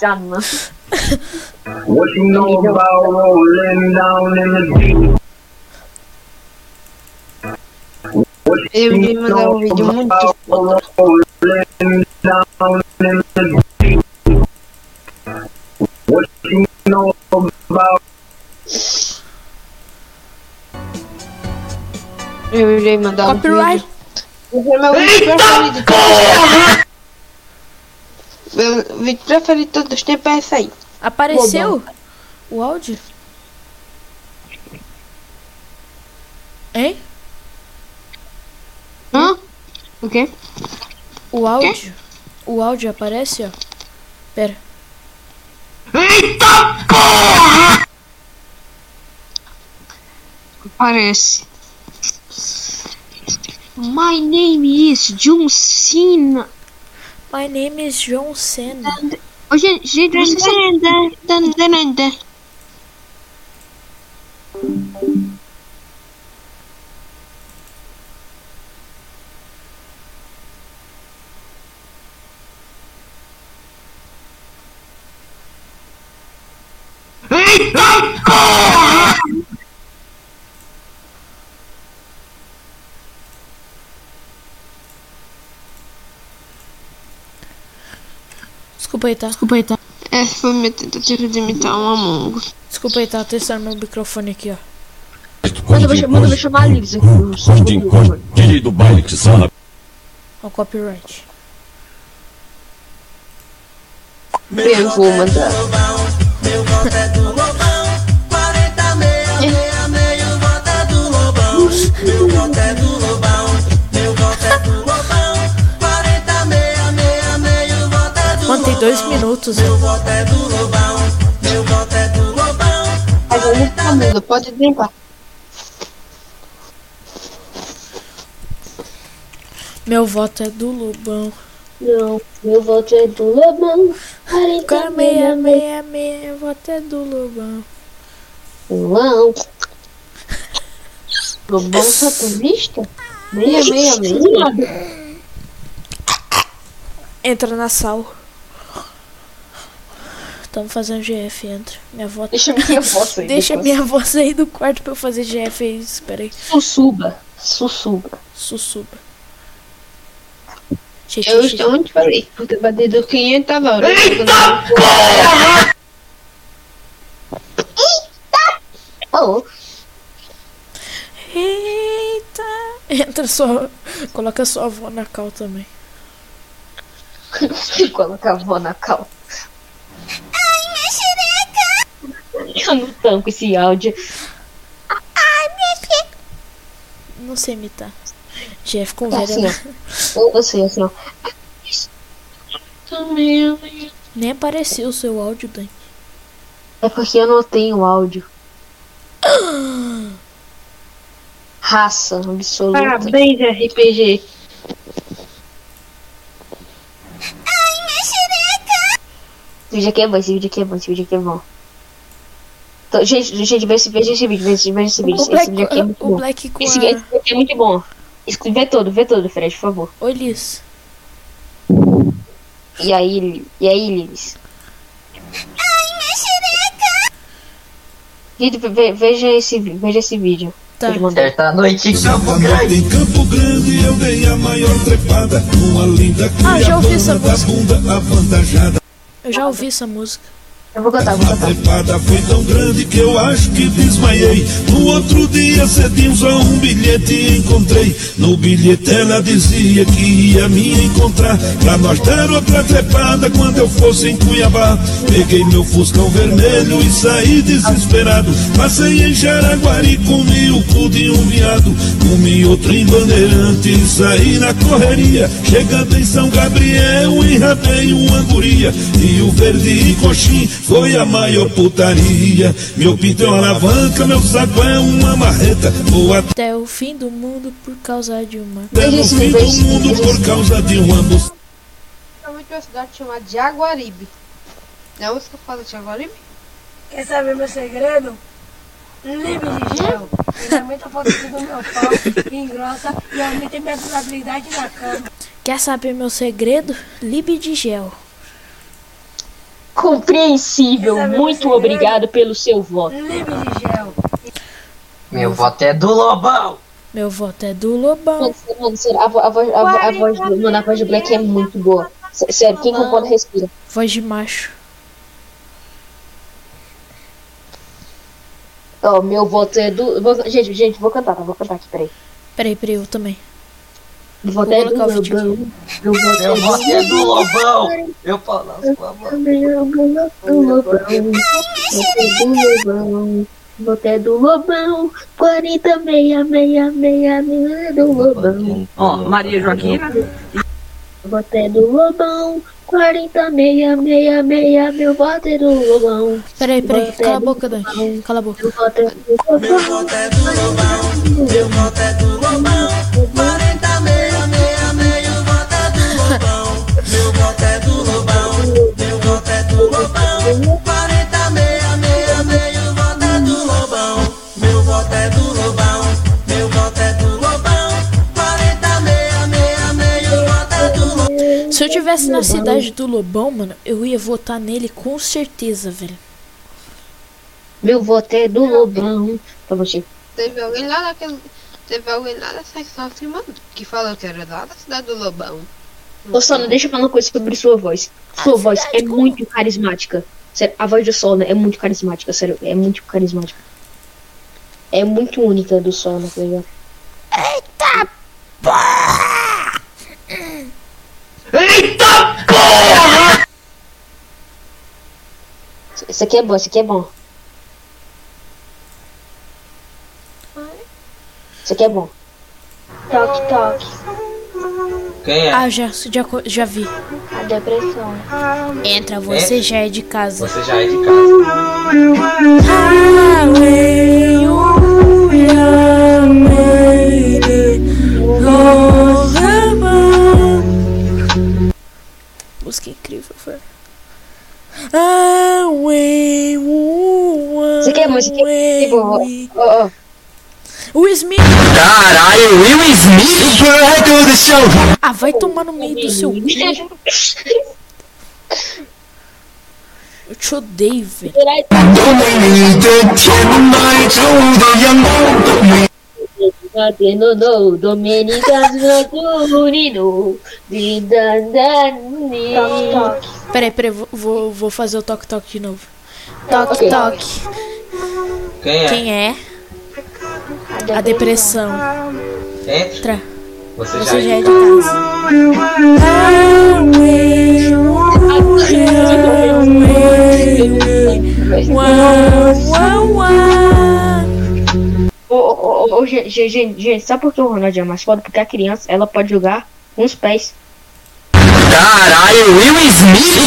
[SPEAKER 2] Chama.
[SPEAKER 5] What you know about rolling down in the deep?
[SPEAKER 3] Eu iria mandar um vídeo muito foda.
[SPEAKER 5] Rolling down in the deep. What you know about
[SPEAKER 3] Eu irei mandar um
[SPEAKER 1] Copyright.
[SPEAKER 3] vídeo. Esse é meu vídeo preferido. Meu vídeo preferido de todos os tempos é esse aí.
[SPEAKER 1] Apareceu o áudio? Hein?
[SPEAKER 3] Hã? O quê?
[SPEAKER 1] O áudio? O áudio aparece, ó. Pera.
[SPEAKER 3] Parece.
[SPEAKER 2] My name is John Cena.
[SPEAKER 1] My name is John Cena.
[SPEAKER 2] Ô, gente, gente, vocês
[SPEAKER 1] Desculpa aí, tá? Desculpa tá?
[SPEAKER 3] Essa foi minha tentativa de imitar um Among Us.
[SPEAKER 1] Desculpa aí, tá? Testando meu microfone aqui, ó.
[SPEAKER 2] Manda eu vou chamar- manda eu chamar a Liz aqui.
[SPEAKER 7] Do baile que.
[SPEAKER 1] Ó, copyright.
[SPEAKER 3] Eu vou mandar.
[SPEAKER 1] Dois minutos,
[SPEAKER 3] é famoso, pode limpar.
[SPEAKER 1] Meu voto é do Lobão.
[SPEAKER 2] Não, meu voto é do Lobão.
[SPEAKER 1] Cara, meia, meia, meia, meu voto é do Lobão.
[SPEAKER 2] Lobão.
[SPEAKER 3] Lobão satanista? Meia, meia, meia.
[SPEAKER 1] Entra na sala. Tamo fazendo GF, entra. Minha voz.
[SPEAKER 2] Deixa minha voz aí.
[SPEAKER 1] Deixa
[SPEAKER 2] depois.
[SPEAKER 1] minha voz aí do quarto pra eu fazer GF aí. Espera aí.
[SPEAKER 2] Sussuba. Sussuba.
[SPEAKER 1] Sussuba. Gente,
[SPEAKER 3] Eu estou muito feliz por ter batido 500 horas.
[SPEAKER 2] Oh,
[SPEAKER 1] Eita! Entra só. Coloca sua avó na cal também.
[SPEAKER 2] coloca a avó na cal. Eu não tanco esse áudio.
[SPEAKER 1] Não sei imitar. GF com
[SPEAKER 2] É assim, ó. Eu sei, assim, ó.
[SPEAKER 1] Nem apareceu o seu áudio, Dan.
[SPEAKER 2] É porque eu não tenho áudio. Raça absoluta.
[SPEAKER 3] Parabéns, RPG.
[SPEAKER 2] vídeo aqui é bom, esse vídeo aqui é bom, esse vídeo aqui é bom. Gente, gente, veja esse, veja esse vídeo, veja esse, esse vídeo.
[SPEAKER 1] O
[SPEAKER 2] Esse
[SPEAKER 1] Black,
[SPEAKER 2] vídeo aqui é muito
[SPEAKER 1] o
[SPEAKER 2] bom.
[SPEAKER 1] Black com
[SPEAKER 2] Esse,
[SPEAKER 1] a...
[SPEAKER 2] esse vídeo aqui é muito bom. Esse- Vê todo, vê todo, Fred, por favor.
[SPEAKER 1] Oi, Liz.
[SPEAKER 2] E aí, e aí, Lilis? Gente, ve- veja esse, veja esse vídeo.
[SPEAKER 1] Tá.
[SPEAKER 8] Certa noite em Campo
[SPEAKER 7] Em Campo Grande eu dei a maior trepada Uma linda
[SPEAKER 1] Ah, já ouvi essa música.
[SPEAKER 7] bunda avantajada
[SPEAKER 1] Eu já ouvi essa música.
[SPEAKER 2] Eu vou cantar, vou
[SPEAKER 7] A
[SPEAKER 2] cantar.
[SPEAKER 7] trepada foi tão grande que eu acho que desmaiei. No outro dia cedinho só um bilhete encontrei. No bilhete ela dizia que ia me encontrar. Pra nós dar outra trepada quando eu fosse em Cuiabá. Peguei meu fuscão vermelho e saí desesperado. Passei em Jaraguari, comi o cu de um viado. Comi outro em Bandeirante e saí na correria. Chegando em São Gabriel, enrabei uma guria. E o verde e coxim foi a maior putaria. Meu pinto é uma alavanca, meu saco é uma marreta. Vou até
[SPEAKER 1] Até o fim do mundo por causa de uma.
[SPEAKER 2] Veja esse
[SPEAKER 7] fim do mundo por causa de uma.
[SPEAKER 3] Realmente uma cidade chamada Jaguaribe. Não é a música fala de Jaguaribe?
[SPEAKER 9] Quer saber meu segredo? Livre de gel. Ele aumenta a potência do meu pau, engrossa e aumenta minha durabilidade na cama.
[SPEAKER 1] Quer saber meu segredo? Libe de gel.
[SPEAKER 2] Compreensível, muito obrigado pelo seu voto.
[SPEAKER 8] Meu voto é do Lobão.
[SPEAKER 1] Meu voto é do Lobão.
[SPEAKER 2] Mano, sério, mano, sério, a, vo- a, voz, a, vo- a voz do mano, a voz do Black é muito boa. Sério, quem concorda respira.
[SPEAKER 1] Voz de macho.
[SPEAKER 2] Ó, meu voto é do. vou- gente, gente, vou cantar, tá? Vou cantar aqui, peraí.
[SPEAKER 1] Peraí, peraí, eu também.
[SPEAKER 2] Meu voto é do Lobão. Meu voto
[SPEAKER 8] Meu
[SPEAKER 2] é
[SPEAKER 8] voto
[SPEAKER 2] do
[SPEAKER 8] é do Lobão. Eu falo as palavras.
[SPEAKER 2] Meu voto é do Lobão. Voto é do Lobão. Voto é do Lobão. 40, meia, meia, meia, meia do Lobão.
[SPEAKER 6] Ó, Maria Joaquina.
[SPEAKER 2] Voto é do Lobão. 40, meia, meia, meia, meu voto é do Lobão.
[SPEAKER 1] Peraí, peraí.
[SPEAKER 2] Voto é
[SPEAKER 1] Cala a
[SPEAKER 2] do
[SPEAKER 1] boca, Dante. Cala a boca.
[SPEAKER 2] Meu voto é do Lobão.
[SPEAKER 1] Se eu tivesse na cidade do Lobão, mano, eu ia votar nele com certeza, velho.
[SPEAKER 2] Meu voto é do Lobão. Pra você.
[SPEAKER 3] Teve alguém lá naquele. Teve alguém lá da secção acima que falou que era lá da cidade do Lobão.
[SPEAKER 2] Ô, Sona, deixa eu falar uma coisa sobre sua voz. Sua voz é muito carismática. Sério, a voz do Sona é muito carismática, sério, é muito carismática. É muito única do Sona, tá ligado? Eita Isso aqui é bom, isso aqui é bom. Isso aqui é bom.
[SPEAKER 10] Toque, toque.
[SPEAKER 8] Quem é?
[SPEAKER 1] Ah, já, já, já vi.
[SPEAKER 10] A depressão.
[SPEAKER 1] Entra, você já é de casa.
[SPEAKER 8] Você já é de casa.
[SPEAKER 1] Música incrível, foi. Ah, ué, uh,
[SPEAKER 2] Isso aqui é bom, isso aqui é bom. Ó, ó.
[SPEAKER 1] O Smith.
[SPEAKER 11] Caralho, Will Smith foi do show.
[SPEAKER 1] Ah, vai tomar no meio do seu. cu. Eu te odeio, velho.
[SPEAKER 2] Batendo Domenicas Unino.
[SPEAKER 10] Toque, toque.
[SPEAKER 1] Peraí, peraí, vou, vou fazer o toque-toque de novo. Toque-toque.
[SPEAKER 8] Quem é?
[SPEAKER 1] A depressão.
[SPEAKER 8] Entra. Você,
[SPEAKER 1] Você já, é
[SPEAKER 8] de casa.
[SPEAKER 1] Uau, uau, uau.
[SPEAKER 2] Ô, ô, ô, sabe por que o Ronaldinho é mais foda? Porque a criança, ela pode jogar com os pés.
[SPEAKER 11] Caralho, Will Smith!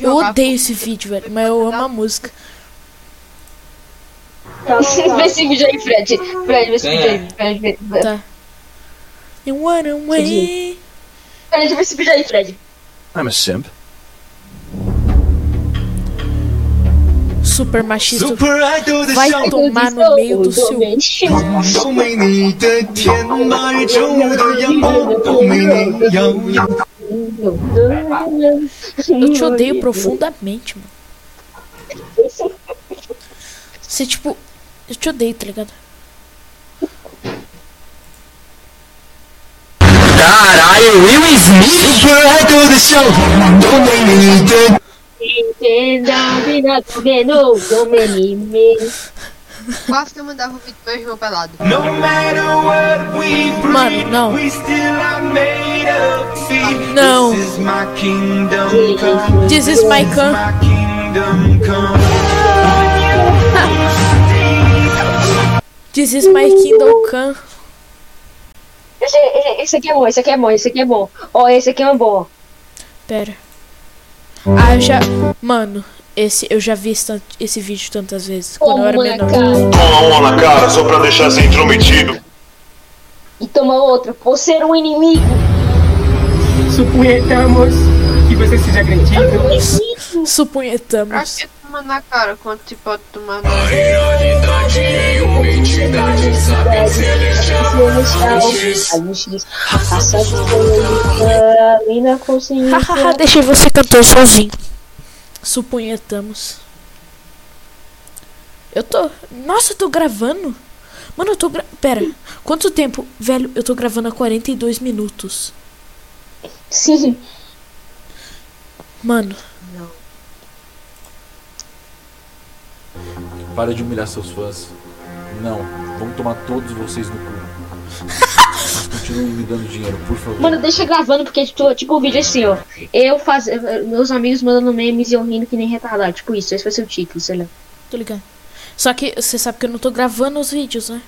[SPEAKER 1] Eu odeio esse vídeo, velho, mas eu amo a música.
[SPEAKER 2] Vê esse vídeo aí, Fred. Fred, vê esse
[SPEAKER 8] Quem
[SPEAKER 2] vídeo
[SPEAKER 8] é?
[SPEAKER 2] aí. Fred, vê, vê.
[SPEAKER 1] Tá. You wanna win.
[SPEAKER 2] Fred, vê esse vídeo aí, Fred.
[SPEAKER 12] I'm a simp.
[SPEAKER 1] Super machista.
[SPEAKER 11] Super idol 的
[SPEAKER 1] Vai
[SPEAKER 11] 笑，
[SPEAKER 1] tomar no meio do seu.
[SPEAKER 11] 都没你的天马宇宙的阳光，都没你耀眼。
[SPEAKER 1] Eu te odeio profundamente, mano. Você, tipo. eu te odeio, tá ligado?
[SPEAKER 11] Caralho, Will Smith?
[SPEAKER 3] Quase que eu mandava o vídeo do é meu irmão pelado.
[SPEAKER 1] Mano, não. Não.
[SPEAKER 11] This is my kingdom come.
[SPEAKER 1] This is my Kindle Can.
[SPEAKER 2] Esse, esse, esse aqui é bom, esse aqui é bom, esse aqui é bom. Ó, esse aqui é um bom.
[SPEAKER 1] Pera. Ah, eu já. Mano, esse, eu já vi esse, esse vídeo tantas vezes. Quando eu era
[SPEAKER 2] Toma
[SPEAKER 1] menor.
[SPEAKER 13] Toma uma na cara só pra deixar ser intrometido.
[SPEAKER 2] E toma outra, por ser um inimigo.
[SPEAKER 6] Suponhamos que você seja agredido.
[SPEAKER 1] Supunhetamos.
[SPEAKER 3] Tomar na cara quando se pode tomar na
[SPEAKER 1] Hahaha, deixei você cantar sozinho. Supunhetamos. Eu tô. Nossa, eu tô gravando. Mano, eu tô gra... Pera, quanto tempo? Velho, eu tô gravando há 42 minutos.
[SPEAKER 2] Sim.
[SPEAKER 1] Mano,
[SPEAKER 12] Para de humilhar seus fãs. Não, vamos tomar todos vocês no cu. Mas continuem me dando dinheiro, por favor.
[SPEAKER 2] Mano, deixa gravando, porque tipo, tipo o vídeo assim, ó. Eu faz... Meus amigos mandando memes e eu rindo que nem retardado. Tipo isso, esse vai ser o título, sei lá.
[SPEAKER 1] tô ligado. Só que você sabe que eu não tô gravando os vídeos, né?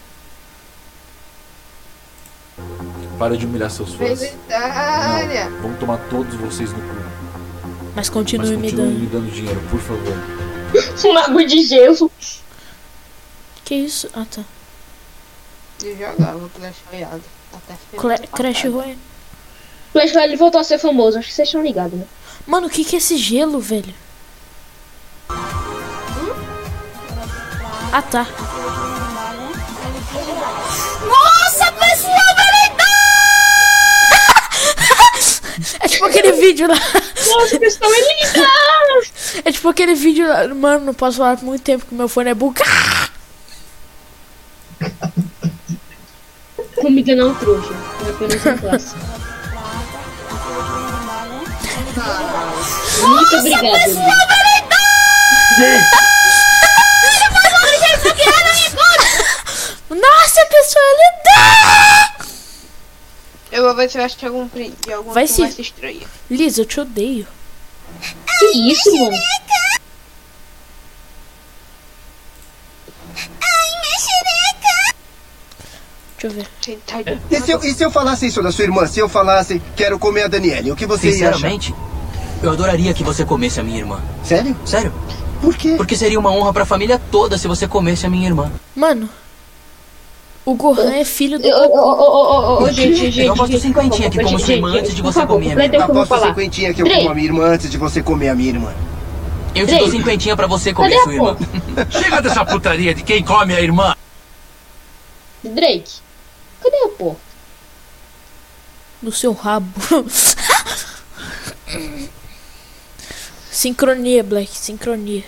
[SPEAKER 12] Para de humilhar seus fãs. Não, vamos tomar todos vocês no cu.
[SPEAKER 1] Mas
[SPEAKER 12] Mas
[SPEAKER 1] continue me
[SPEAKER 12] continuem
[SPEAKER 1] dando.
[SPEAKER 12] me dando dinheiro, por favor.
[SPEAKER 2] Um água de gelo.
[SPEAKER 1] Que isso? Ah, tá.
[SPEAKER 3] Eu jogava Clash Royale. Até
[SPEAKER 1] Cla Crash Royale.
[SPEAKER 2] Clash Royale voltou a ser famoso, acho que vocês estão ligados, né?
[SPEAKER 1] Mano, o que que é esse gelo, velho? Ah, tá. Nossa, pessoal, É tipo aquele vídeo lá.
[SPEAKER 2] Nossa, pessoal, é linda!
[SPEAKER 1] É tipo aquele vídeo. Mano, não posso falar por muito tempo que meu fone é bugado.
[SPEAKER 2] Comigo não, trouxa. É apenas um classe. Muito obrigado.
[SPEAKER 1] Nossa, pessoal, linda!
[SPEAKER 3] Eu vou ver se eu acho algum de alguma
[SPEAKER 1] Vai se-
[SPEAKER 3] estranha.
[SPEAKER 1] Liz, eu te odeio.
[SPEAKER 2] Que isso, mano?
[SPEAKER 1] Deixa eu ver.
[SPEAKER 3] Tentar
[SPEAKER 14] E se, eu, e se eu falasse isso da sua irmã? Se eu falasse, quero comer a Daniele, o que você ia achar?
[SPEAKER 15] Sinceramente, eu adoraria que você comesse a minha irmã.
[SPEAKER 14] Sério?
[SPEAKER 15] Sério?
[SPEAKER 14] Por quê?
[SPEAKER 15] Porque seria uma honra pra família toda se você comesse a minha irmã.
[SPEAKER 1] Mano, o Gohan é filho do
[SPEAKER 2] Ô, ô,
[SPEAKER 1] Goku.
[SPEAKER 2] ô, ô, ô, gente, gente,
[SPEAKER 15] Eu aposto
[SPEAKER 2] gente,
[SPEAKER 15] cinquentinha que
[SPEAKER 2] por
[SPEAKER 15] como sua irmã antes de você comer a minha
[SPEAKER 2] que eu falar.
[SPEAKER 14] cinquentinha que eu como a minha irmã antes de você comer a minha irmã.
[SPEAKER 15] Eu te dou cinquentinha pra você comer
[SPEAKER 2] Cadê
[SPEAKER 15] sua irmã.
[SPEAKER 13] Chega dessa putaria de quem come a irmã.
[SPEAKER 2] Drake, cadê a porra?
[SPEAKER 1] No seu rabo. sincronia, Black, sincronia.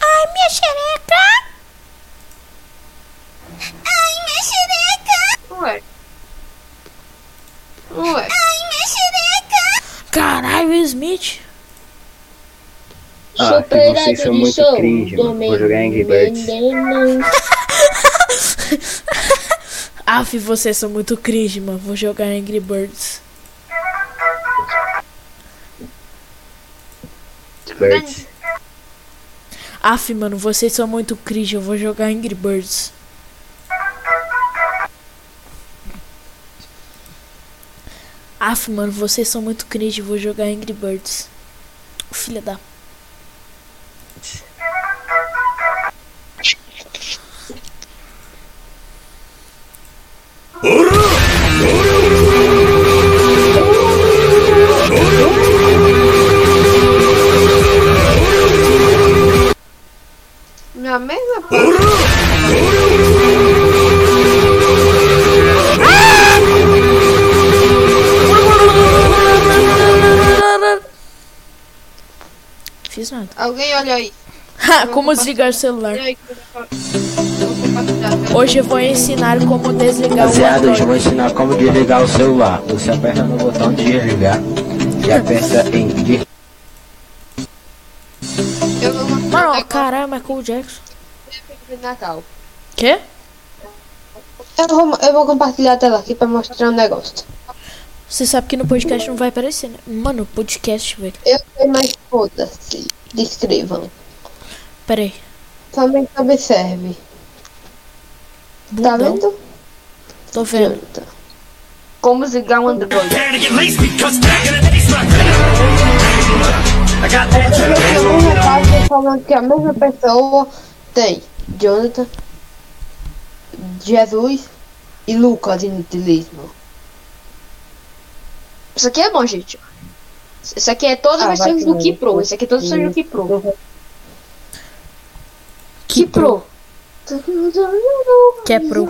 [SPEAKER 1] Ai, minha xereca! Ai, minha xereca!
[SPEAKER 3] Ué. Ué.
[SPEAKER 1] Ai, minha xereca! Caralho, Smith.
[SPEAKER 2] Ah, que vocês são muito
[SPEAKER 16] cringe, mano. Vou jogar Angry Birds.
[SPEAKER 1] Aff, vocês são muito cringe, mano. Vou jogar Angry Birds.
[SPEAKER 16] Birds.
[SPEAKER 1] Aff, mano, vocês são muito cringe. Eu vou jogar Angry Birds. Aff, mano, vocês são muito cringe, vou jogar Angry Birds. Filha da.
[SPEAKER 3] Na mesma.
[SPEAKER 1] Fiz nada.
[SPEAKER 3] Alguém olha aí.
[SPEAKER 1] Ha, como desligar o celular.
[SPEAKER 3] Vou compartilhar.
[SPEAKER 1] Hoje eu vou ensinar como desligar o
[SPEAKER 17] Rapaziada, hoje eu vou ensinar como desligar o celular. Você aperta no botão de desligar e aperta em
[SPEAKER 3] Eu vou
[SPEAKER 1] Mano, ó, caralho, Michael Jackson.
[SPEAKER 3] de Natal.
[SPEAKER 1] Quê?
[SPEAKER 3] Eu vou, eu vou compartilhar a tela aqui pra mostrar um negócio.
[SPEAKER 1] Você sabe que no podcast não vai aparecer, né? Mano, podcast, velho.
[SPEAKER 3] Eu sei, mas foda-se. Descrevam.
[SPEAKER 1] Pera aí.
[SPEAKER 3] Somente observe. Tá
[SPEAKER 1] Bundão.
[SPEAKER 3] vendo?
[SPEAKER 1] Tô vendo.
[SPEAKER 3] Como desligar um Android. Um recado falando que a mesma pessoa tem Jonathan, Jesus e Lucas inutilismo.
[SPEAKER 2] Isso aqui é bom, gente. Isso aqui é todas
[SPEAKER 3] Ah,
[SPEAKER 2] as
[SPEAKER 3] vai
[SPEAKER 2] versões do
[SPEAKER 3] que
[SPEAKER 2] Ki Pro. Isso aqui é todas as versões do Ki Pro.
[SPEAKER 1] Que pro. Que é pro.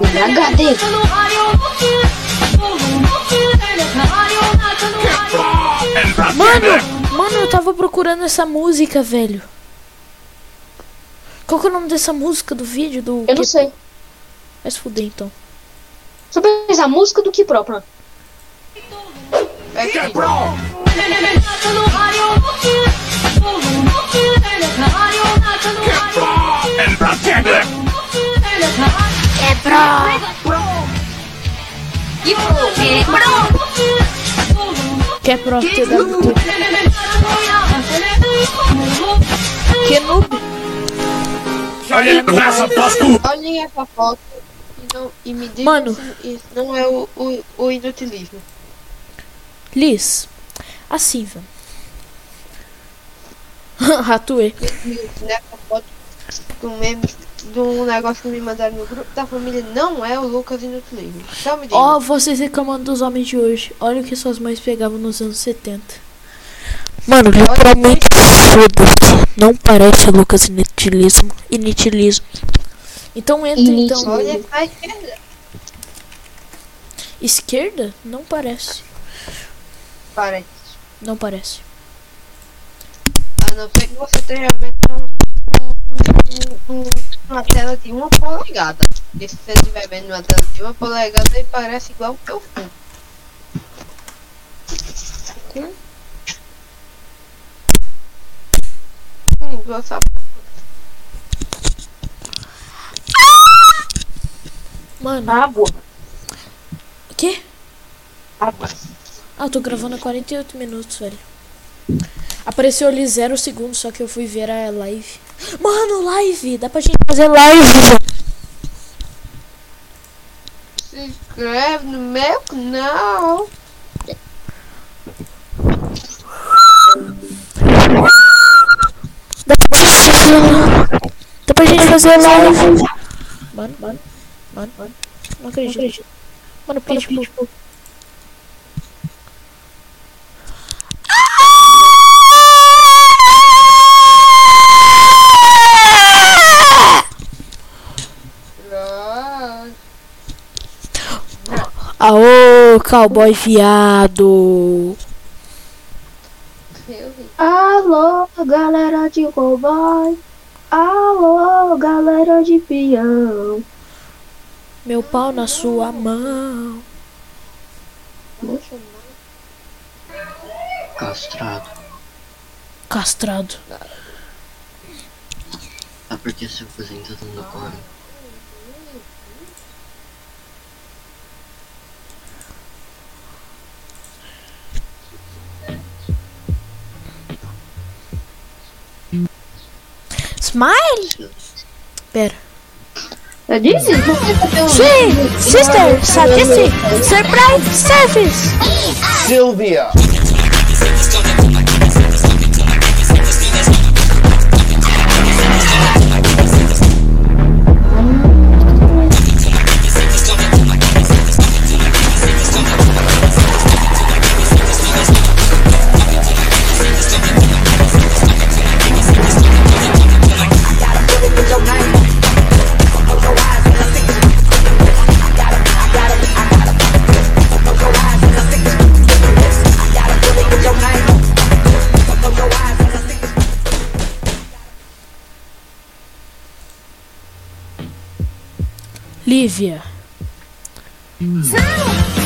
[SPEAKER 2] Em HD.
[SPEAKER 1] Mano, mano, eu tava procurando essa música, velho. Qual que é o nome dessa música do vídeo? Do
[SPEAKER 2] Eu não sei.
[SPEAKER 1] Vai se fuder então.
[SPEAKER 2] Só pensa a música do Ki Pro, pronto.
[SPEAKER 1] É pro.
[SPEAKER 2] Ki Pro.
[SPEAKER 1] Que é pro TWT. Que noob.
[SPEAKER 3] Olhem essa foto e, não, e me digam
[SPEAKER 1] Mano.
[SPEAKER 3] se isso não é o, o, o inutilismo.
[SPEAKER 1] Liz. Assim, velho. Ratuê.
[SPEAKER 3] Do meme de um negócio que me mandaram no grupo da família não é o Lucas inutilismo. Então me diga.
[SPEAKER 1] Ó, vocês reclamando dos homens de hoje. Olha o que suas mães pegavam nos anos 70. Mano, literalmente foda-se. Não parece Lucas inutilismo. Inutilismo. Então entra então.
[SPEAKER 3] Olha pra esquerda.
[SPEAKER 1] Esquerda? Não parece.
[SPEAKER 3] Parece.
[SPEAKER 1] Não parece.
[SPEAKER 3] A não ser que você esteja vendo um, um, um, uma tela de uma polegada. Porque se você estiver vendo uma tela de uma polegada, ele parece igual o que eu fui. Hum, igual essa
[SPEAKER 1] Mano.
[SPEAKER 2] Água.
[SPEAKER 1] O quê?
[SPEAKER 2] Água.
[SPEAKER 1] Ah, eu tô gravando há 48 minutos, velho. Apareceu ali 0 segundos, só que eu fui ver a live. Mano, live! Dá pra gente fazer live.
[SPEAKER 3] Se inscreve no meu canal.
[SPEAKER 1] Dá pra gente fazer live. Mano, mano, mano, mano. Não acredito. Mano, Pitbull. Aô, cowboy viado.
[SPEAKER 2] Alô, galera de cowboy. Alô, galera de peão.
[SPEAKER 1] Meu pau na sua mão.
[SPEAKER 18] Castrado.
[SPEAKER 1] Castrado.
[SPEAKER 18] Ah, porque seu cozinho tá dando cor.
[SPEAKER 1] Smile? Pera.
[SPEAKER 2] É da Disney?
[SPEAKER 1] Sim, sister, sabe Surprise service.
[SPEAKER 14] Sylvia.
[SPEAKER 1] Lívia.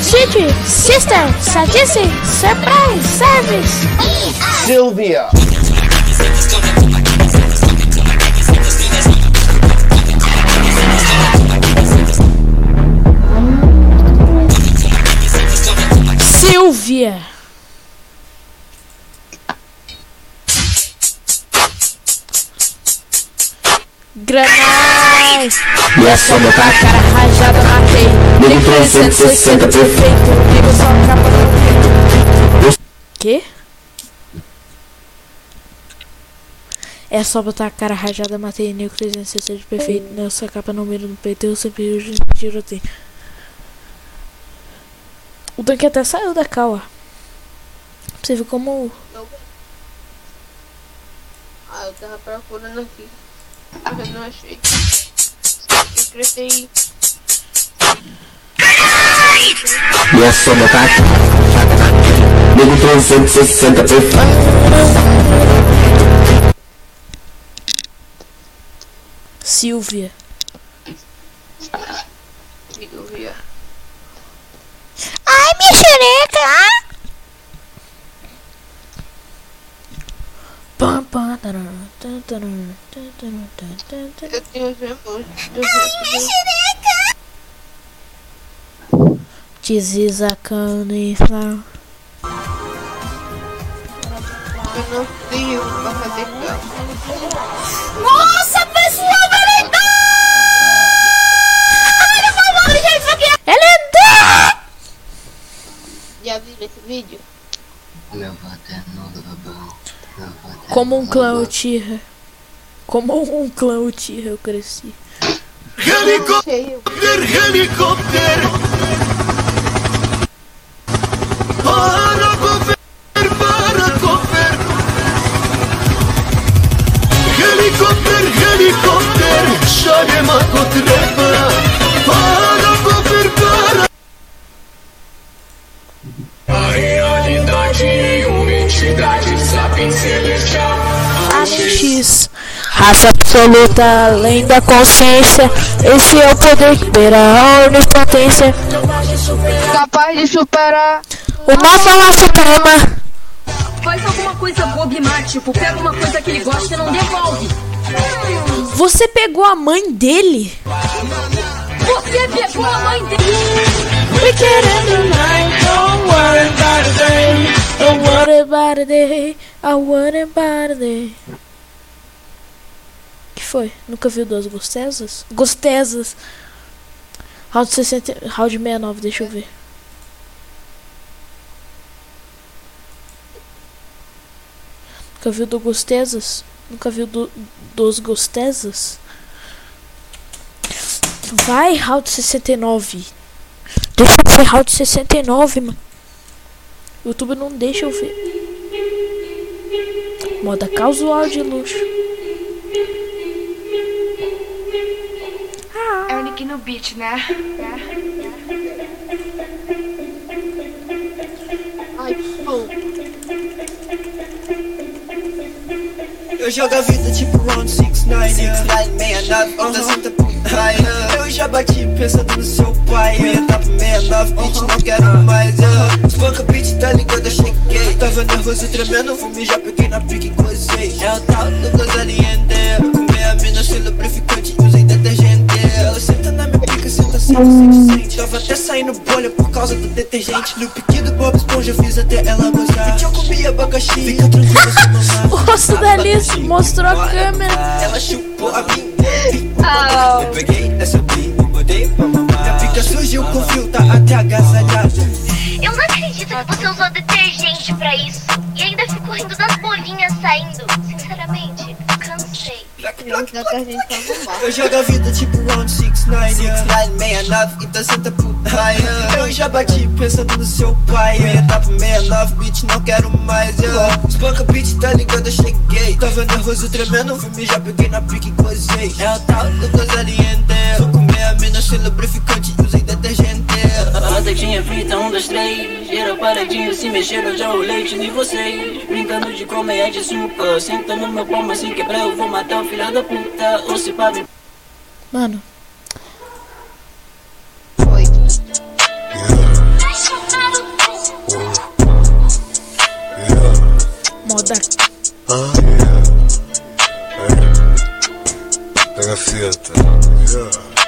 [SPEAKER 1] City, sister, Sadice, surprise service.
[SPEAKER 14] Sylvia.
[SPEAKER 1] Silvia.
[SPEAKER 11] E é só botar
[SPEAKER 1] Cara rajada, matei.
[SPEAKER 11] Ligue 360
[SPEAKER 1] perfeito. Liga só a peito. Quê? É só botar a cara rajada, matei Nico 360 de perfeito. Nessa capa no miro no peito, eu sempre uso tiroteio. O tanque até saiu da cal, ó. Pra você ver como.
[SPEAKER 3] Ah, eu tava procurando aqui. Mas eu não achei. Secretei.
[SPEAKER 11] E é só botar Ligue 360 perfeito
[SPEAKER 1] Silvia.
[SPEAKER 3] Silvia.
[SPEAKER 1] Ai, minha xereca! Pam, pam,
[SPEAKER 3] Eu tenho os.
[SPEAKER 1] Ai, minha xereca! This a candy flower.
[SPEAKER 3] Eu não tenho pra fazer cama.
[SPEAKER 1] Nossa, pessoal, vai lembrar! Olha, vamos isso aqui! É lenda!
[SPEAKER 3] Já viu esse vídeo?
[SPEAKER 18] É nulo, babão.
[SPEAKER 1] Como um clã Uchiha. Como um clã Uchiha eu cresci.
[SPEAKER 7] Helicóptero, helicóptero. Para comer, para comer. Helicóptero, helicóptero. Šalje ako
[SPEAKER 1] AX. Raça absoluta, além da consciência. Esse é o poder que beira a onipotência.
[SPEAKER 3] Capaz de superar.
[SPEAKER 1] O mal fala suprema.
[SPEAKER 19] Faz alguma coisa boba e má, tipo, pega uma coisa que ele gosta e não devolve.
[SPEAKER 1] Você pegou a mãe dele?
[SPEAKER 19] Você pegou a mãe dele.
[SPEAKER 1] We can end the night, don't worry about a day. Don't worry about a day, I worry about a day. Foi? Nunca viu duas gostesas? Gostesas. Round 60, round 69, deixa eu ver. Nunca viu do gostesas? Nunca viu do, dos gostesas? Vai, round 69. Deixa eu ver round 69, mano. O YouTube não deixa eu ver. Moda casual de luxo.
[SPEAKER 20] Nick no beat, né?
[SPEAKER 3] Ai.
[SPEAKER 21] Eu jogo a vida tipo round 6-9 69, onda senta pro pai Eu já bati pensando no seu pai dar pro 69, bitch, não quero mais uh. Espanca bitch, tá ligado, eu cheguei. Tava nervoso, tremendo, fumi, já peguei na pique e gozei. É o tal do gozaliente Tava até saindo bolha por causa do detergente. No pique do Bob Esponja eu fiz até ela gozar. Vi que eu comi abacaxi, fica tranquila
[SPEAKER 1] O rosto da Alice mostrou a câmera.
[SPEAKER 21] Ela chupou a minha Eu peguei essa bi e pra mamar. Minha pica surgiu com fio, tá até agasalhada
[SPEAKER 20] Eu não acredito que você usou detergente pra isso.
[SPEAKER 21] Eu jogo a vida tipo round 69 69, então senta pro raia Eu já bati pensando no seu pai Meia tá pro 69, bitch, não quero mais yeah. Espanca bitch, tá ligado, eu cheguei. Tava nervoso, tremendo, filme, já peguei na pique e gozei. É o tal do cosaliente Vou comer a mina sem lubrificante, usei
[SPEAKER 22] Batatinha frita, um, dois, três Gira paradinho, se mexeram já o leite de vocês Brincando de comer é de açúcar Senta no meu palmo, assim quebrar eu vou matar o filho da puta Ou se pá,
[SPEAKER 1] Mano, moda.
[SPEAKER 23] Ah, yeah. É. Pega a fita. Yeah.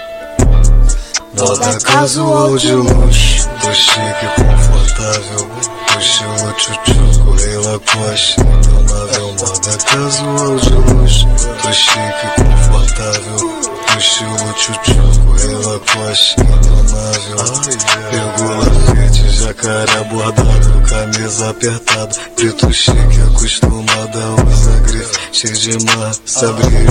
[SPEAKER 23] Moda casual de luxo, do chique confortável, do estilo tchutchuco, rei Lacoste, indomável. Moda casual de luxo, do chique confortável, do estilo tchutchuco, rei Lacoste, indomável. Pegou lafete, jacaré bordado, camisa apertada, preto chique, acostumada, usa grife, cheio de massa, brilho.